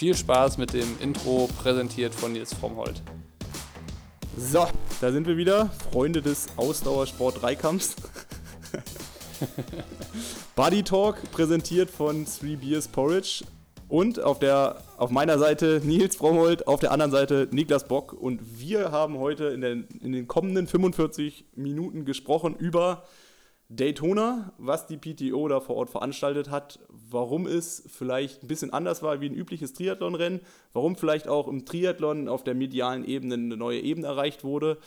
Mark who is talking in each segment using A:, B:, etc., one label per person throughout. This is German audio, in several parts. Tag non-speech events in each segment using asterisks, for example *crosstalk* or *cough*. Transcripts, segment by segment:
A: Viel Spaß mit dem Intro präsentiert von Nils Frommholt.
B: So, da sind wir wieder, Freunde des Ausdauersport-Dreikampfs. *laughs* Buddy Talk präsentiert von Three Beers Porridge. Und auf, der, auf meiner Seite Nils Frommholt, auf der anderen Seite Niklas Bock. Und wir haben heute in den, in den kommenden 45 Minuten gesprochen über Daytona, was die PTO da vor Ort veranstaltet hat, warum es vielleicht ein bisschen anders war wie ein übliches Triathlonrennen, warum vielleicht auch im Triathlon auf der medialen Ebene eine neue Ebene erreicht wurde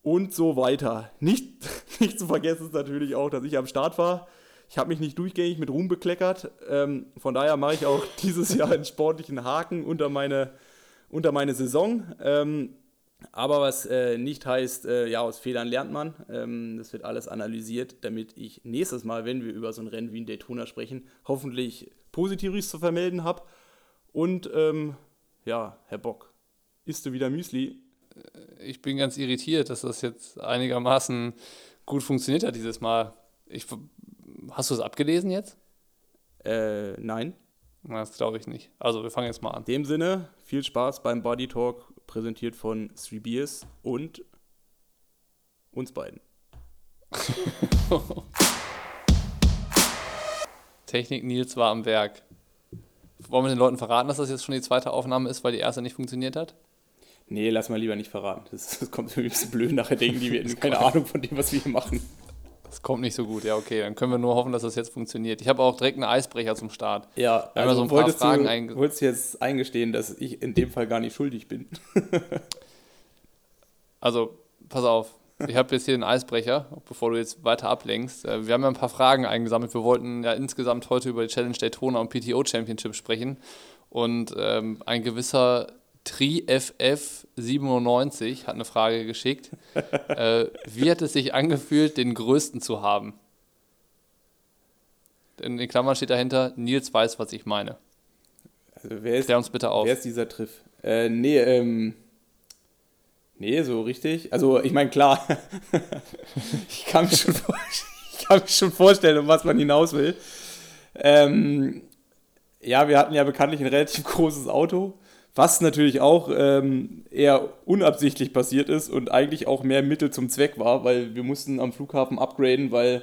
B: und so weiter. Nicht, *laughs* nicht zu vergessen ist natürlich auch, dass ich am Start war. Ich habe mich nicht durchgängig mit Ruhm bekleckert. Ähm, von daher mache ich auch *laughs* dieses Jahr einen sportlichen Haken unter meine, unter meine Saison. Ähm, aber was äh, nicht heißt, äh, ja, aus Fehlern lernt man. Ähm, das wird alles analysiert, damit ich nächstes Mal, wenn wir über so ein Rennen wie ein Daytona sprechen, hoffentlich Positives zu vermelden habe. Und ähm, ja, Herr Bock, isst du wieder Müsli?
A: Äh, ich bin ganz irritiert, dass das jetzt einigermaßen gut funktioniert hat dieses Mal. Ich, hast du es abgelesen jetzt?
B: Äh, nein.
A: Das glaube ich nicht. Also wir fangen jetzt mal an.
B: In dem Sinne, viel Spaß beim Body Talk präsentiert von Three Beers und uns beiden. *laughs*
A: Technik Nils war am Werk. Wollen wir den Leuten verraten, dass das jetzt schon die zweite Aufnahme ist, weil die erste nicht funktioniert hat?
B: Nee, lass mal lieber nicht verraten. Das, das kommt mir ein bisschen blöd nachher, denken die, wir *laughs* keine Ahnung von dem, was wir hier machen.
A: Das kommt nicht so gut, ja, okay. Dann können wir nur hoffen, dass das jetzt funktioniert. Ich habe auch direkt einen Eisbrecher zum Start.
B: Ja, also so ein wolltest, paar Fragen du, wolltest du jetzt eingestehen, dass ich in dem Fall gar nicht schuldig bin? *laughs*
A: also, pass auf. Ich habe jetzt hier einen Eisbrecher, bevor du jetzt weiter ablenkst. Äh, wir haben ja ein paar Fragen eingesammelt. Wir wollten ja insgesamt heute über die Challenge Daytona und PTO Championship sprechen. Und ähm, ein gewisser TriFF97 hat eine Frage geschickt. äh, wie hat es sich angefühlt, den größten zu haben? In den Klammern steht dahinter, Nils weiß, was ich meine.
B: Also wer ist, Klär uns bitte auf. Wer ist dieser Triff? Äh, nee, ähm, nee, so richtig. Also ich meine, klar, *laughs* ich, kann mich schon ich kann mich schon vorstellen, um was man hinaus will. Ähm, ja, wir hatten ja bekanntlich ein relativ *laughs* großes Auto was natürlich auch ähm, eher unabsichtlich passiert ist und eigentlich auch mehr Mittel zum Zweck war, weil wir mussten am Flughafen upgraden, weil,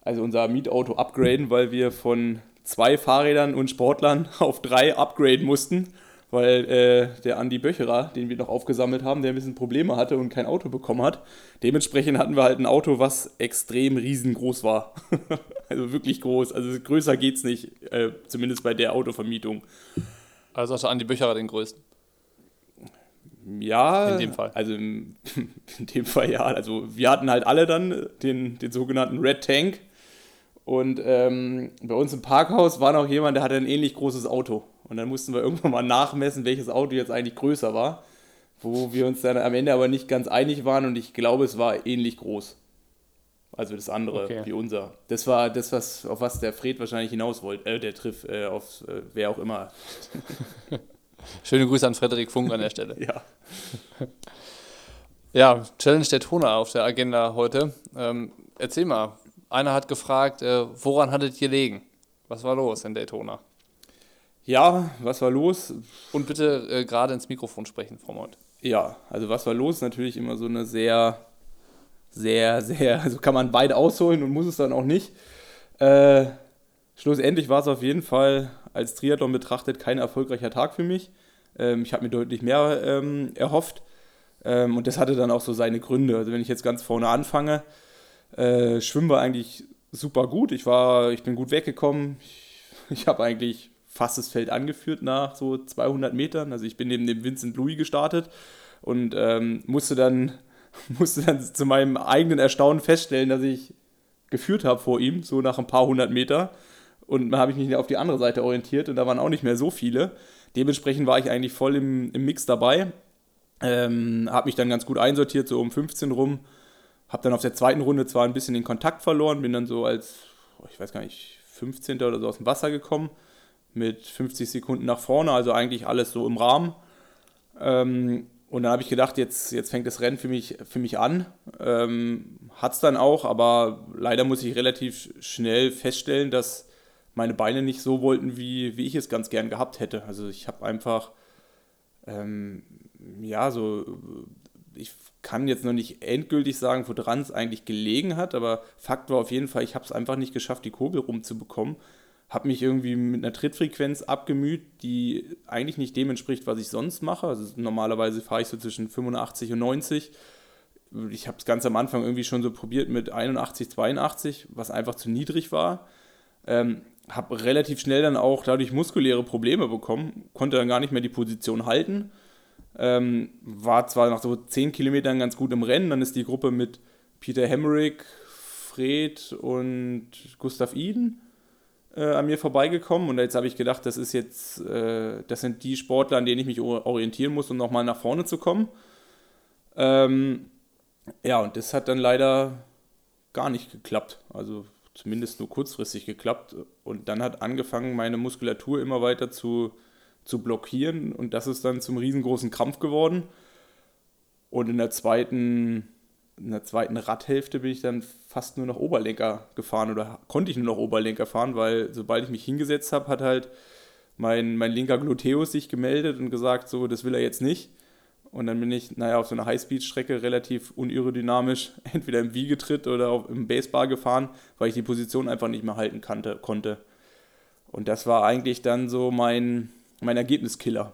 B: also unser Mietauto upgraden, weil wir von zwei Fahrrädern und Sportlern *laughs* auf drei upgraden mussten, weil äh, der Andi Böcherer, den wir noch aufgesammelt haben, der ein bisschen Probleme hatte und kein Auto bekommen hat. Dementsprechend hatten wir halt ein Auto, was extrem riesengroß war. *laughs* also wirklich groß. Also größer geht's nicht, äh, zumindest bei der Autovermietung.
A: Also hatte Andi Bücherer den größten.
B: Ja, in dem Fall. Also in, *laughs* in dem Fall ja. Also wir hatten halt alle dann den, den sogenannten Red Tank. Und ähm, bei uns im Parkhaus war noch jemand, der hatte ein ähnlich großes Auto. Und dann mussten wir *laughs* irgendwann mal nachmessen, welches Auto jetzt eigentlich größer war. Wo wir uns dann am Ende aber nicht ganz einig waren und ich glaube, es war ähnlich groß. Also das andere okay. wie unser. Das war das, was, auf was der Fred wahrscheinlich hinaus wollte. Äh, der Triff, äh, auf äh, wer auch immer. *laughs*
A: Schöne Grüße an Frederik Funk an der Stelle.
B: ja.
A: Ja, Challenge der Toner auf der Agenda heute. Ähm, erzähl mal, einer hat gefragt, äh, woran hattet ihr legen? Was war los in Daytona?
B: Ja, was war los?
A: Und bitte äh, gerade ins Mikrofon sprechen, Frau Mott.
B: Ja, also was war los? Natürlich immer so eine sehr sehr, sehr, also kann man beide ausholen und muss es dann auch nicht. Äh, schlussendlich war es auf jeden Fall als Triathlon betrachtet kein erfolgreicher Tag für mich. Ähm, ich habe mir deutlich mehr ähm, erhofft ähm, und das hatte dann auch so seine Gründe. Also wenn ich jetzt ganz vorne anfange, äh, Schwimmen war eigentlich super gut. Ich war, ich bin gut weggekommen. Ich, ich habe eigentlich fast das Feld angeführt nach so 200 Metern. Also ich bin neben dem Vincent Louis gestartet und ähm, musste dann *laughs* musste dann zu meinem eigenen Erstaunen feststellen, dass ich geführt habe vor ihm, so nach ein paar hundert Meter. Und dann habe ich mich auf die andere Seite orientiert und da waren auch nicht mehr so viele. Dementsprechend war ich eigentlich voll im, im Mix dabei. Ähm, habe mich dann ganz gut einsortiert, so um 15 rum. Habe dann auf der zweiten Runde zwar ein bisschen den Kontakt verloren, bin dann so als, ich weiß gar nicht, 15. oder so aus dem Wasser gekommen. Mit 50 Sekunden nach vorne, also eigentlich alles so im Rahmen. Ähm, und dann habe ich gedacht, jetzt, jetzt fängt das Rennen für mich, für mich an. Ähm, Hat es dann auch, aber leider muss ich relativ schnell feststellen, dass meine Beine nicht so wollten, wie, wie ich es ganz gern gehabt hätte. Also ich habe einfach, ähm, ja, so, ich kann jetzt noch nicht endgültig sagen, woran es eigentlich gelegen hat, aber Fakt war auf jeden Fall, ich habe es einfach nicht geschafft, die Kurbel rumzubekommen. Habe mich irgendwie mit einer Trittfrequenz abgemüht, die eigentlich nicht dem entspricht, was ich sonst mache. Also normalerweise fahre ich so zwischen 85 und 90 ich habe es ganz am Anfang irgendwie schon so probiert mit 81, 82, was einfach zu niedrig war. Ähm, habe relativ schnell dann auch dadurch muskuläre Probleme bekommen, konnte dann gar nicht mehr die Position halten. Ähm, war zwar nach so 10 Kilometern ganz gut im Rennen, dann ist die Gruppe mit Peter Hemmerich, Fred und Gustav Iden äh, an mir vorbeigekommen und jetzt habe ich gedacht, das ist jetzt, äh, das sind die Sportler, an denen ich mich orientieren muss, um nochmal nach vorne zu kommen. Ähm, ja, und das hat dann leider gar nicht geklappt. Also zumindest nur kurzfristig geklappt. Und dann hat angefangen, meine Muskulatur immer weiter zu, zu blockieren. Und das ist dann zum riesengroßen Krampf geworden. Und in der zweiten, in der zweiten Radhälfte bin ich dann fast nur noch Oberlenker gefahren oder konnte ich nur noch Oberlenker fahren, weil sobald ich mich hingesetzt habe, hat halt mein, mein linker Gluteus sich gemeldet und gesagt, so, das will er jetzt nicht. Und dann bin ich, naja, auf so einer Highspeed-Strecke relativ unaerodynamisch *laughs* entweder im Wiegetritt oder auf, im Basebar gefahren, weil ich die Position einfach nicht mehr halten kannte, konnte. Und das war eigentlich dann so mein, mein Ergebniskiller.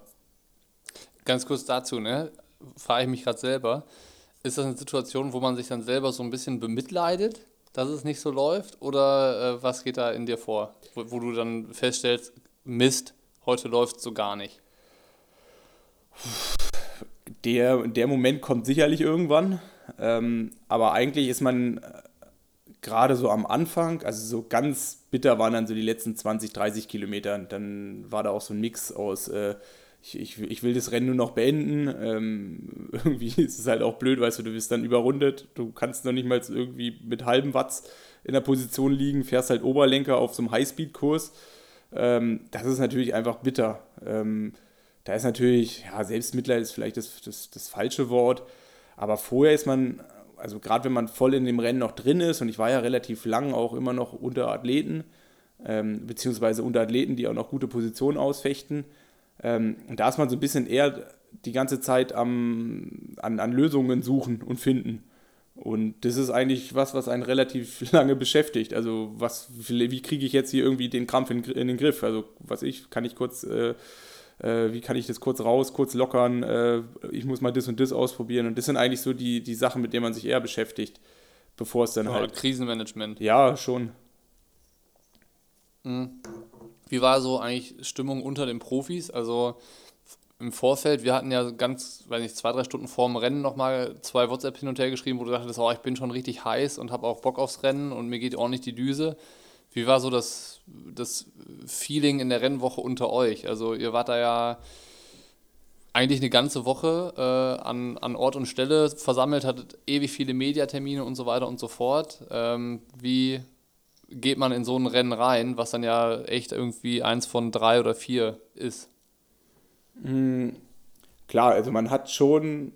A: Ganz kurz dazu, ne? Frage ich mich gerade selber. Ist das eine Situation, wo man sich dann selber so ein bisschen bemitleidet, dass es nicht so läuft? Oder äh, was geht da in dir vor, wo, wo du dann feststellst, Mist, heute läuft es so gar nicht?
B: der, der Moment kommt sicherlich irgendwann. Ähm, aber eigentlich ist man äh, gerade so am Anfang, also so ganz bitter waren dann so die letzten 20, 30 Kilometer. Dann war da auch so ein Mix aus, äh, ich, ich, ich, will das Rennen nur noch beenden. Ähm, *laughs* irgendwie ist es halt auch blöd, weißt du, du bist dann überrundet. Du kannst noch nicht mal irgendwie mit halbem Watts in der Position liegen, fährst halt Oberlenker auf so einem Highspeed-Kurs. Ähm, das ist natürlich einfach bitter. Ähm, da ist natürlich, ja, Selbstmitleid ist vielleicht das, das, das falsche Wort, aber vorher ist man, also gerade wenn man voll in dem Rennen noch drin ist, und ich war ja relativ lang auch immer noch unter Athleten, ähm, beziehungsweise unter Athleten, die auch noch gute Positionen ausfechten, ähm, und da ist man so ein bisschen eher die ganze Zeit am, an, an Lösungen suchen und finden. Und das ist eigentlich was, was einen relativ *laughs* lange beschäftigt. Also, was, wie kriege ich jetzt hier irgendwie den Krampf in, in den Griff? Also, was ich, kann ich kurz äh, äh, wie kann ich das kurz raus, kurz lockern, äh, ich muss mal das und das ausprobieren. Und das sind eigentlich so die, die Sachen, mit denen man sich eher beschäftigt, bevor es dann ja, halt.
A: Krisenmanagement.
B: Ja, schon.
A: Mhm. Wie war so eigentlich Stimmung unter den Profis? Also im Vorfeld, wir hatten ja ganz, weiß nicht, zwei, drei Stunden vor dem Rennen nochmal zwei WhatsApp hin und her geschrieben, wo du dachtest, oh, ich bin schon richtig heiß und habe auch Bock aufs Rennen und mir geht ordentlich die Düse. Wie war so das, das Feeling in der Rennwoche unter euch? Also ihr wart da ja eigentlich eine ganze Woche äh, an, an Ort und Stelle versammelt, hattet ewig viele Mediatermine und so weiter und so fort. Ähm, wie geht man in so ein Rennen rein, was dann ja echt irgendwie eins von drei oder vier ist?
B: Mhm. Klar, also man hat schon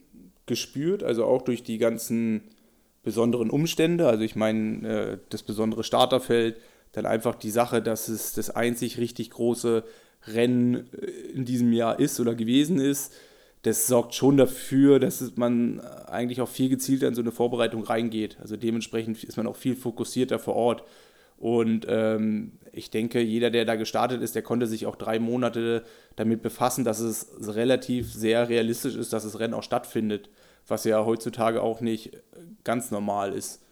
B: gespürt, also auch durch die ganzen besonderen Umstände, also ich meine, äh, das besondere Starterfeld, dann einfach die Sache, dass es das einzig richtig große Rennen äh, in diesem Jahr ist oder gewesen ist, das sorgt schon dafür, dass man eigentlich auch viel gezielter in so eine Vorbereitung reingeht. Also dementsprechend ist man auch viel fokussierter vor Ort. Und ähm, ich denke, jeder, der da gestartet ist, der konnte sich auch drei Monate damit befassen, dass es relativ sehr realistisch ist, dass das Rennen auch stattfindet, was ja heutzutage auch nicht ganz normal ist.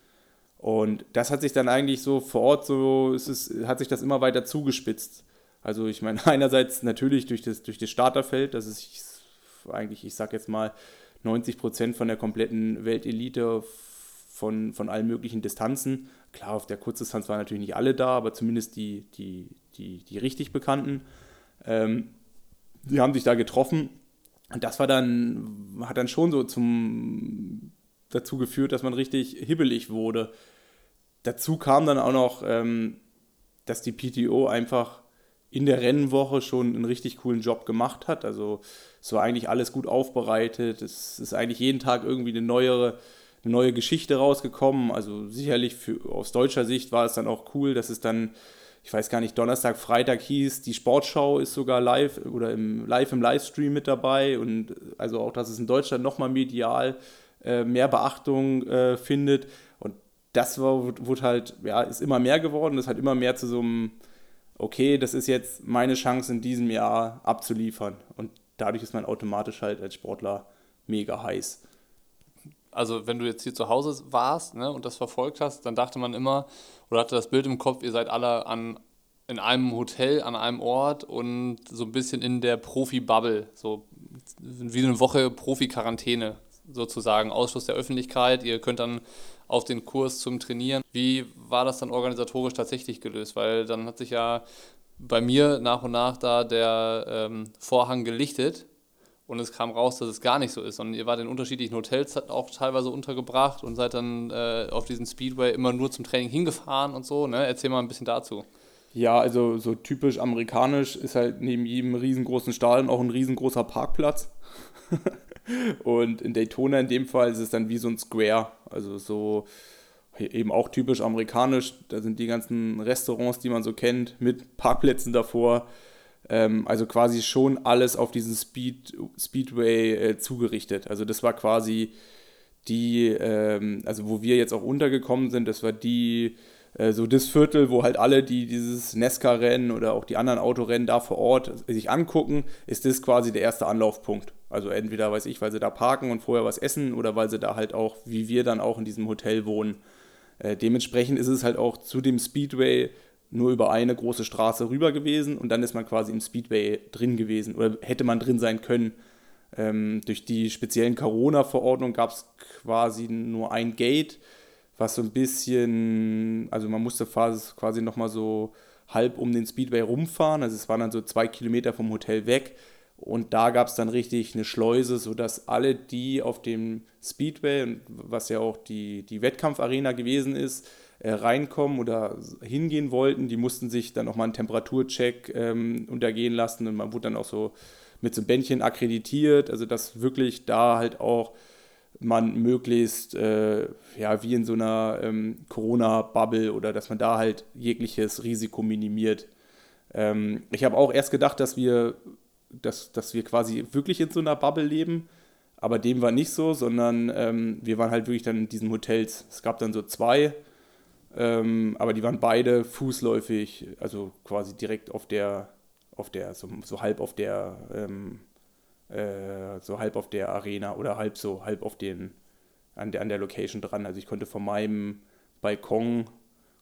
B: Und das hat sich dann eigentlich so vor Ort so, es ist, hat sich das immer weiter zugespitzt. Also ich meine, *laughs* einerseits natürlich durch das, durch das Starterfeld, das ist eigentlich, ich sag jetzt mal, 90 Prozent von der kompletten Weltelite von, von allen möglichen Distanzen. Klar, auf der Kurzdistanz waren natürlich nicht alle da, aber zumindest die, die, die, die richtig Bekannten. Ähm, die haben sich da getroffen. Und das war dann, hat dann schon so zum dazu geführt, dass man richtig hibbelig wurde. Dazu kam dann auch noch, ähm, dass die PTO einfach in der Rennwoche schon einen richtig coolen Job gemacht hat. Also es war eigentlich alles gut aufbereitet. Es ist eigentlich jeden Tag irgendwie eine neuere, eine neue Geschichte rausgekommen. Also sicherlich für, aus deutscher Sicht war es dann auch cool, dass es dann, ich weiß gar nicht, Donnerstag, Freitag hieß, die Sportschau ist sogar live oder im, live im Livestream mit dabei und also auch, dass es in Deutschland nochmal medial äh, mehr Beachtung äh, findet und das war, wurde halt, ja, ist immer mehr geworden, das hat immer mehr zu so einem, okay, das ist jetzt meine Chance in diesem Jahr abzuliefern und dadurch ist man automatisch halt als Sportler mega heiß.
A: Also wenn du jetzt hier zu Hause warst ne, und das verfolgt hast, dann dachte man immer oder hatte das Bild im Kopf, ihr seid alle an, in einem Hotel, an einem Ort und so ein bisschen in der Profi-Bubble, so wie eine Woche Profi-Quarantäne sozusagen, Ausschluss der Öffentlichkeit. Ihr könnt dann auf den Kurs zum Trainieren. Wie war das dann organisatorisch tatsächlich gelöst? Weil dann hat sich ja bei mir nach und nach da der ähm, Vorhang gelichtet und es kam raus, dass es gar nicht so ist. Und ihr wart in unterschiedlichen Hotels auch teilweise untergebracht und seid dann äh, auf diesen Speedway immer nur zum Training hingefahren und so. Ne? Erzähl mal ein bisschen dazu.
B: Ja, also so typisch amerikanisch ist halt neben jedem riesengroßen Stadion auch ein riesengroßer Parkplatz. *laughs* und in Daytona in dem Fall ist es dann wie so ein Square. Also so eben auch typisch amerikanisch. Da sind die ganzen Restaurants, die man so kennt, mit Parkplätzen davor. Ähm, also quasi schon alles auf diesen Speed, Speedway äh, zugerichtet. Also das war quasi die, ähm, also wo wir jetzt auch untergekommen sind, das war die, äh, so das Viertel, wo halt alle, die dieses Nesca-Rennen oder auch die anderen Autorennen da vor Ort sich angucken, ist das quasi der erste Anlaufpunkt. Also entweder, weiß ich, weil sie da parken und vorher was essen oder weil sie da halt auch, wie wir dann auch in diesem Hotel wohnen. Äh, dementsprechend ist es halt auch zu dem Speedway nur über eine große Straße rüber gewesen und dann ist man quasi im Speedway drin gewesen oder hätte man drin sein können. Ähm, durch die speziellen Corona-Verordnung gab es quasi nur ein Gate, was so ein bisschen, also man musste quasi nochmal so halb um den Speedway rumfahren, also es waren dann so zwei Kilometer vom Hotel weg und da gab es dann richtig eine Schleuse, sodass alle, die auf dem Speedway, was ja auch die, die Wettkampfarena gewesen ist, äh, reinkommen oder hingehen wollten, die mussten sich dann nochmal einen Temperaturcheck ähm, untergehen lassen und man wurde dann auch so mit so einem Bändchen akkreditiert, also dass wirklich da halt auch man möglichst, äh, ja, wie in so einer ähm, Corona-Bubble oder dass man da halt jegliches Risiko minimiert. Ähm, ich habe auch erst gedacht, dass wir, dass, dass wir quasi wirklich in so einer Bubble leben, aber dem war nicht so, sondern ähm, wir waren halt wirklich dann in diesen Hotels. Es gab dann so zwei, ähm, aber die waren beide fußläufig, also quasi direkt auf der, auf der, so, so halb auf der, ähm, äh, so halb auf der Arena oder halb so, halb auf den, an der, an der Location dran. Also ich konnte von meinem Balkon,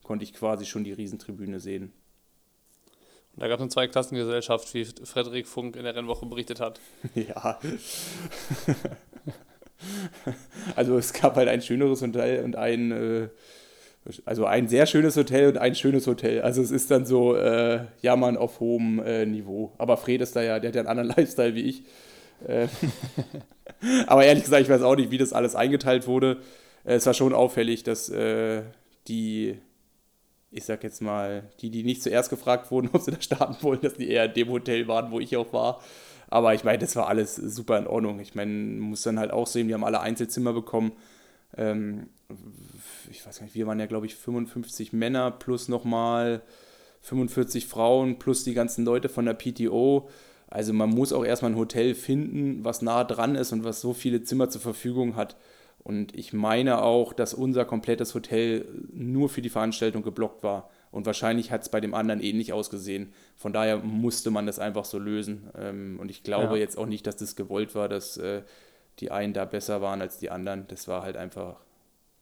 B: konnte ich quasi schon die Riesentribüne sehen.
A: Und da gab es eine Zweiklassengesellschaft, wie Frederik Funk in der Rennwoche berichtet hat. *laughs*
B: Ja. *laughs* also es gab halt ein schöneres Hotel und ein äh, also ein sehr schönes Hotel und ein schönes Hotel. Also es ist dann so äh, Jammern auf hohem äh, Niveau. Aber Fred ist da ja, der hat ja einen anderen *laughs* Lifestyle wie ich. Äh, *laughs* aber ehrlich gesagt, ich weiß auch nicht, wie das alles eingeteilt wurde. Äh, es war schon auffällig, dass äh, die, ich sag jetzt mal, die, die nicht zuerst gefragt wurden, *laughs* ob sie da starten wollen, dass die eher in dem Hotel waren, wo ich auch war. Aber ich meine, das war alles super in Ordnung. Ich meine, man muss dann halt auch sehen, wir haben alle Einzelzimmer bekommen. Ähm, ich weiß gar nicht, wir waren ja, glaube ich, 55 Männer plus nochmal 45 Frauen plus die ganzen Leute von der PTO. Also man muss auch erstmal ein Hotel finden, was nah dran ist und was so viele Zimmer zur Verfügung hat. Und ich meine auch, dass unser komplettes Hotel nur für die Veranstaltung geblockt war. Und wahrscheinlich hat es bei dem anderen ähnlich ausgesehen. Von daher musste man das einfach so lösen. Ähm, und ich glaube ja. jetzt auch nicht, dass das gewollt war, dass äh, die einen da besser waren als die anderen. Das war halt einfach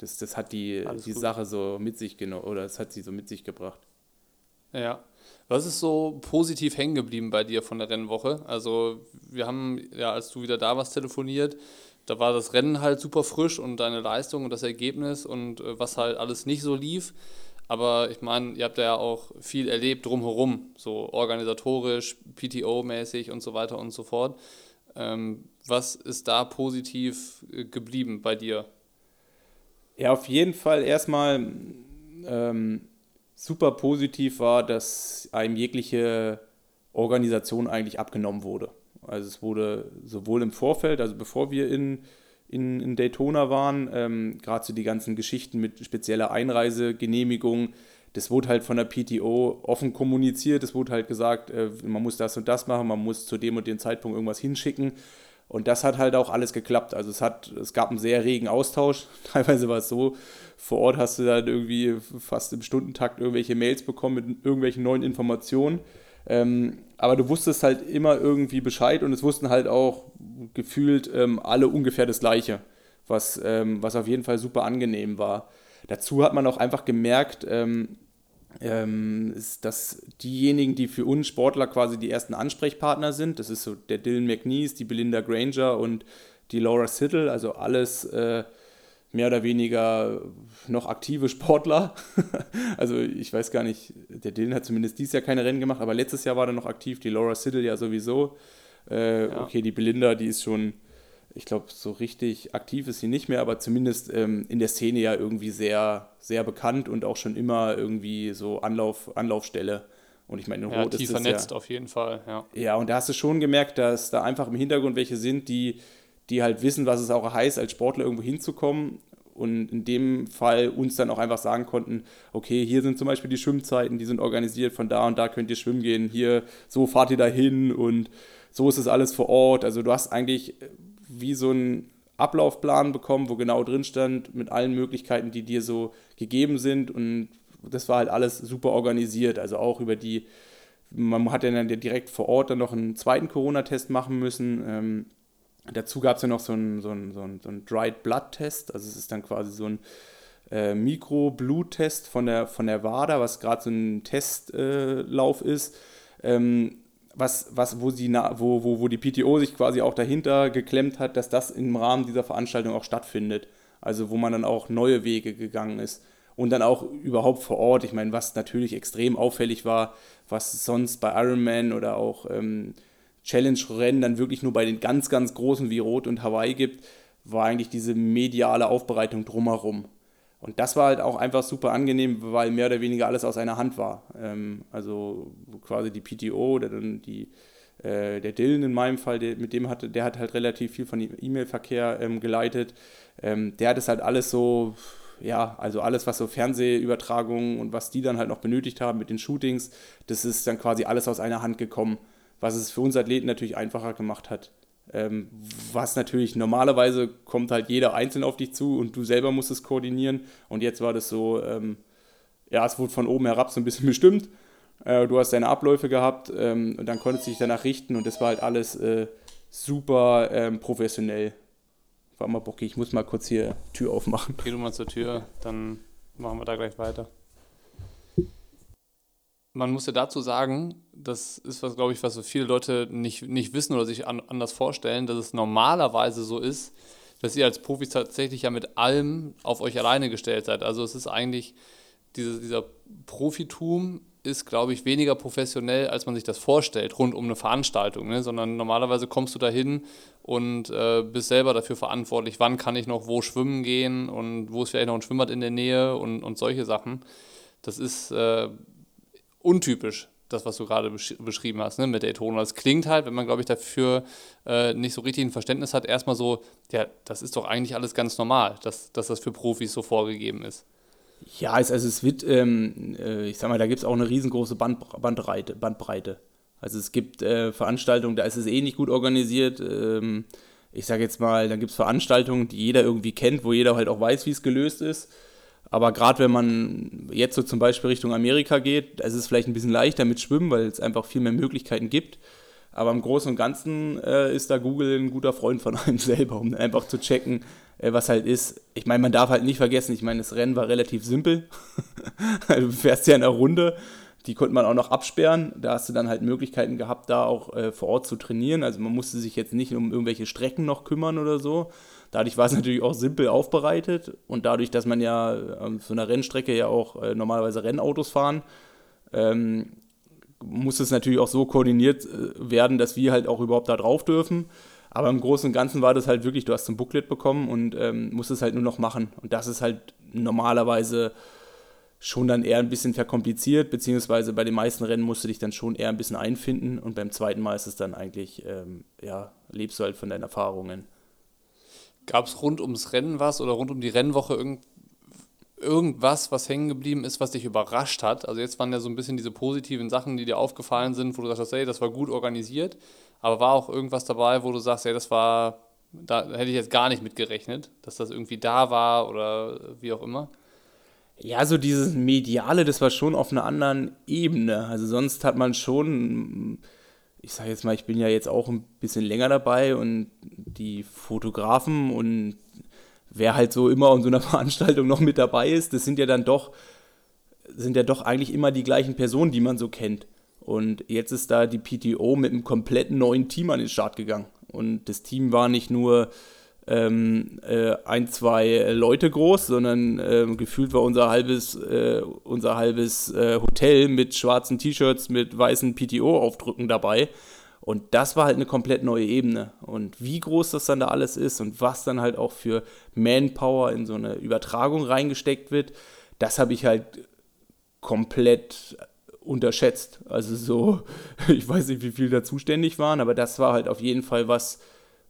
B: das, das hat die, die Sache so mit sich genommen, oder das hat sie so mit sich gebracht.
A: Ja. Was ist so positiv hängen geblieben bei dir von der Rennwoche? Also, wir haben ja, als du wieder da warst, telefoniert. Da war das Rennen halt super frisch und deine Leistung und das Ergebnis und äh, was halt alles nicht so lief. Aber ich meine, ihr habt ja auch viel erlebt drumherum, so organisatorisch, PTO-mäßig und so weiter und so fort. Ähm, was ist da positiv äh, geblieben bei dir?
B: Ja, auf jeden Fall erstmal ähm, super positiv war, dass einem jegliche Organisation eigentlich abgenommen wurde. Also es wurde sowohl im Vorfeld, also bevor wir in, in, in Daytona waren, ähm, gerade so die ganzen Geschichten mit spezieller Einreisegenehmigung, das wurde halt von der PTO offen kommuniziert, es wurde halt gesagt, äh, man muss das und das machen, man muss zu dem und dem Zeitpunkt irgendwas hinschicken. Und das hat halt auch alles geklappt. Also es hat, es gab einen sehr regen Austausch. *laughs* Teilweise war es so, vor Ort hast du dann irgendwie fast im Stundentakt irgendwelche Mails bekommen mit irgendwelchen neuen Informationen. Ähm, aber du wusstest halt immer irgendwie Bescheid und es wussten halt auch gefühlt ähm, alle ungefähr das Gleiche, was, ähm, was auf jeden Fall super angenehm war. Dazu hat man auch einfach gemerkt, ähm, ist, dass diejenigen, die für uns Sportler quasi die ersten Ansprechpartner sind, das ist so der Dylan McNeese, die Belinda Granger und die Laura Siddle, also alles äh, mehr oder weniger noch aktive Sportler. *laughs* also ich weiß gar nicht, der Dylan hat zumindest dieses Jahr keine Rennen gemacht, aber letztes Jahr war er noch aktiv, die Laura Siddle ja sowieso. Äh, ja. Okay, die Belinda, die ist schon ich glaube, so richtig aktiv ist sie nicht mehr, aber zumindest ähm, in der Szene ja irgendwie sehr, sehr bekannt und auch schon immer irgendwie so Anlauf, Anlaufstelle. Und ich meine, in
A: ja, Rot ist vernetzt ja, auf jeden Fall, ja.
B: Ja, und da hast du schon gemerkt, dass da einfach im Hintergrund welche sind, die, die halt wissen, was es auch heißt, als Sportler irgendwo hinzukommen und in dem Fall uns dann auch einfach sagen konnten, okay, hier sind zum Beispiel die Schwimmzeiten, die sind organisiert, von da und da könnt ihr schwimmen gehen, hier, so fahrt ihr da hin und so ist es alles vor Ort. Also du hast eigentlich wie so einen Ablaufplan bekommen, wo genau drin stand, mit allen Möglichkeiten, die dir so gegeben sind. Und das war halt alles super organisiert. Also auch über die, man hat dann direkt vor Ort dann noch einen zweiten Corona-Test machen müssen. Ähm, dazu gab es ja noch so einen, so einen, so einen, so einen Dried Blood-Test. Also es ist dann quasi so ein äh, Mikro-Bluttest von der, von der WADA, was gerade so ein Testlauf äh, ist. Ähm, was, was, wo, sie wo, wo, wo die PTO sich quasi auch dahinter geklemmt hat, dass das im Rahmen dieser Veranstaltung auch stattfindet. Also wo man dann auch neue Wege gegangen ist. Und dann auch überhaupt vor Ort. Ich meine, was natürlich extrem auffällig war, was sonst bei Ironman oder auch ähm, Challenge-Rennen dann wirklich nur bei den ganz, ganz großen wie Rot und Hawaii gibt, war eigentlich diese mediale Aufbereitung drumherum. Und das war halt auch einfach super angenehm, weil mehr oder weniger alles aus einer Hand war. Ähm, also quasi die PTO oder dann die, äh, der Dylan in meinem Fall, der, mit dem hatte, der hat halt relativ viel von E-Mail-Verkehr ähm, geleitet. Ähm, der hat es halt alles so, ja, also alles, was so Fernsehübertragungen und was die dann halt noch benötigt haben mit den Shootings, das ist dann quasi alles aus einer Hand gekommen, was es für uns Athleten natürlich einfacher gemacht hat. Ähm, was natürlich normalerweise kommt halt jeder einzeln auf dich zu und du selber musst es koordinieren. Und jetzt war das so, ähm, ja, es wurde von oben herab so ein bisschen *laughs* bestimmt. Äh, du hast deine Abläufe gehabt ähm, und dann konntest du dich danach richten und das war halt alles äh, super ähm, professionell. War mal bockig, ich muss mal kurz hier Tür aufmachen.
A: Geh du mal zur Tür, dann machen wir da gleich weiter. Man muss ja dazu sagen, das ist was, glaube ich, was so viele Leute nicht, nicht wissen oder sich an, anders vorstellen, dass es normalerweise so ist, dass ihr als Profis tatsächlich ja mit allem auf euch alleine gestellt seid. Also es ist eigentlich, diese, dieser Profitum ist, glaube ich, weniger professionell, als man sich das vorstellt, rund um eine Veranstaltung, ne? sondern normalerweise kommst du dahin und äh, bist selber dafür verantwortlich, wann kann ich noch wo schwimmen gehen und wo ist vielleicht noch ein Schwimmbad in der Nähe und, und solche Sachen. Das ist äh, untypisch, das, was du gerade besch beschrieben hast, ne, mit Daytona. Das klingt halt, wenn man, glaube ich, dafür äh, nicht so richtig ein Verständnis hat, erstmal so, ja, das ist doch eigentlich alles ganz normal, dass, dass das für Profis so vorgegeben ist.
B: Ja, es, also es wird, ähm, äh, ich sag mal, da gibt es auch eine riesengroße Band, Bandbreite, Bandbreite. Also es gibt äh, Veranstaltungen, da ist es eh nicht gut organisiert. Ähm, ich sage jetzt mal, dann gibt es Veranstaltungen, die jeder irgendwie kennt, wo jeder halt auch weiß, wie es gelöst ist. Aber gerade wenn man jetzt so zum Beispiel Richtung Amerika geht, ist es vielleicht ein bisschen leichter mit Schwimmen, weil es einfach viel mehr Möglichkeiten gibt. Aber im Großen und Ganzen äh, ist da Google ein guter Freund von einem *laughs* selber, um einfach zu checken, äh, was halt ist. Ich meine, man darf halt nicht vergessen, ich meine, das Rennen war relativ simpel. *laughs* Also, du fährst ja in einer Runde, die konnte man auch noch absperren. Da hast du dann halt Möglichkeiten gehabt, da auch äh, vor Ort zu trainieren. Also man musste sich jetzt nicht um irgendwelche Strecken noch kümmern oder so, Dadurch war es natürlich auch simpel aufbereitet und dadurch, dass man ja auf so einer Rennstrecke ja auch äh, normalerweise Rennautos fahren, ähm, muss es natürlich auch so koordiniert äh, werden, dass wir halt auch überhaupt da drauf dürfen. Aber im Großen und Ganzen war das halt wirklich, du hast ein Booklet bekommen und ähm, musst es halt nur noch machen. Und das ist halt normalerweise schon dann eher ein bisschen verkompliziert, beziehungsweise bei den meisten Rennen musst du dich dann schon eher ein bisschen einfinden und beim zweiten Mal ist es dann eigentlich, ähm, ja, lebst du halt von deinen Erfahrungen.
A: Gab es rund ums Rennen was oder rund um die Rennwoche irgend, irgendwas, was hängen geblieben ist, was dich überrascht hat? Also jetzt waren ja so ein bisschen diese positiven Sachen, die dir aufgefallen sind, wo du sagst, hey, das war gut organisiert, aber war auch irgendwas dabei, wo du sagst, hey, das war, da hätte ich jetzt gar nicht mit gerechnet, dass das irgendwie da war oder wie auch immer?
B: Ja, so dieses Mediale, das war schon auf einer anderen Ebene. Also sonst hat man schon, ich sage jetzt mal, ich bin ja jetzt auch ein bisschen länger dabei und die Fotografen und wer halt so immer in so einer *laughs* Veranstaltung noch mit dabei ist, das sind ja dann doch, sind ja doch eigentlich immer die gleichen Personen, die man so kennt. Und jetzt ist da die PTO mit einem kompletten neuen Team an den Start gegangen. Und das Team war nicht nur ähm, äh, ein, zwei Leute groß, sondern äh, gefühlt war unser halbes, äh, unser halbes äh, Hotel mit schwarzen T-Shirts mit weißen PTO-Aufdrücken dabei. Und das war halt eine komplett neue Ebene. Und wie groß das dann da alles ist und was dann halt auch für Manpower in so eine Übertragung reingesteckt wird, das habe ich halt komplett unterschätzt. Also so, *laughs* ich weiß nicht, wie viel da zuständig waren, aber das war halt auf jeden Fall was,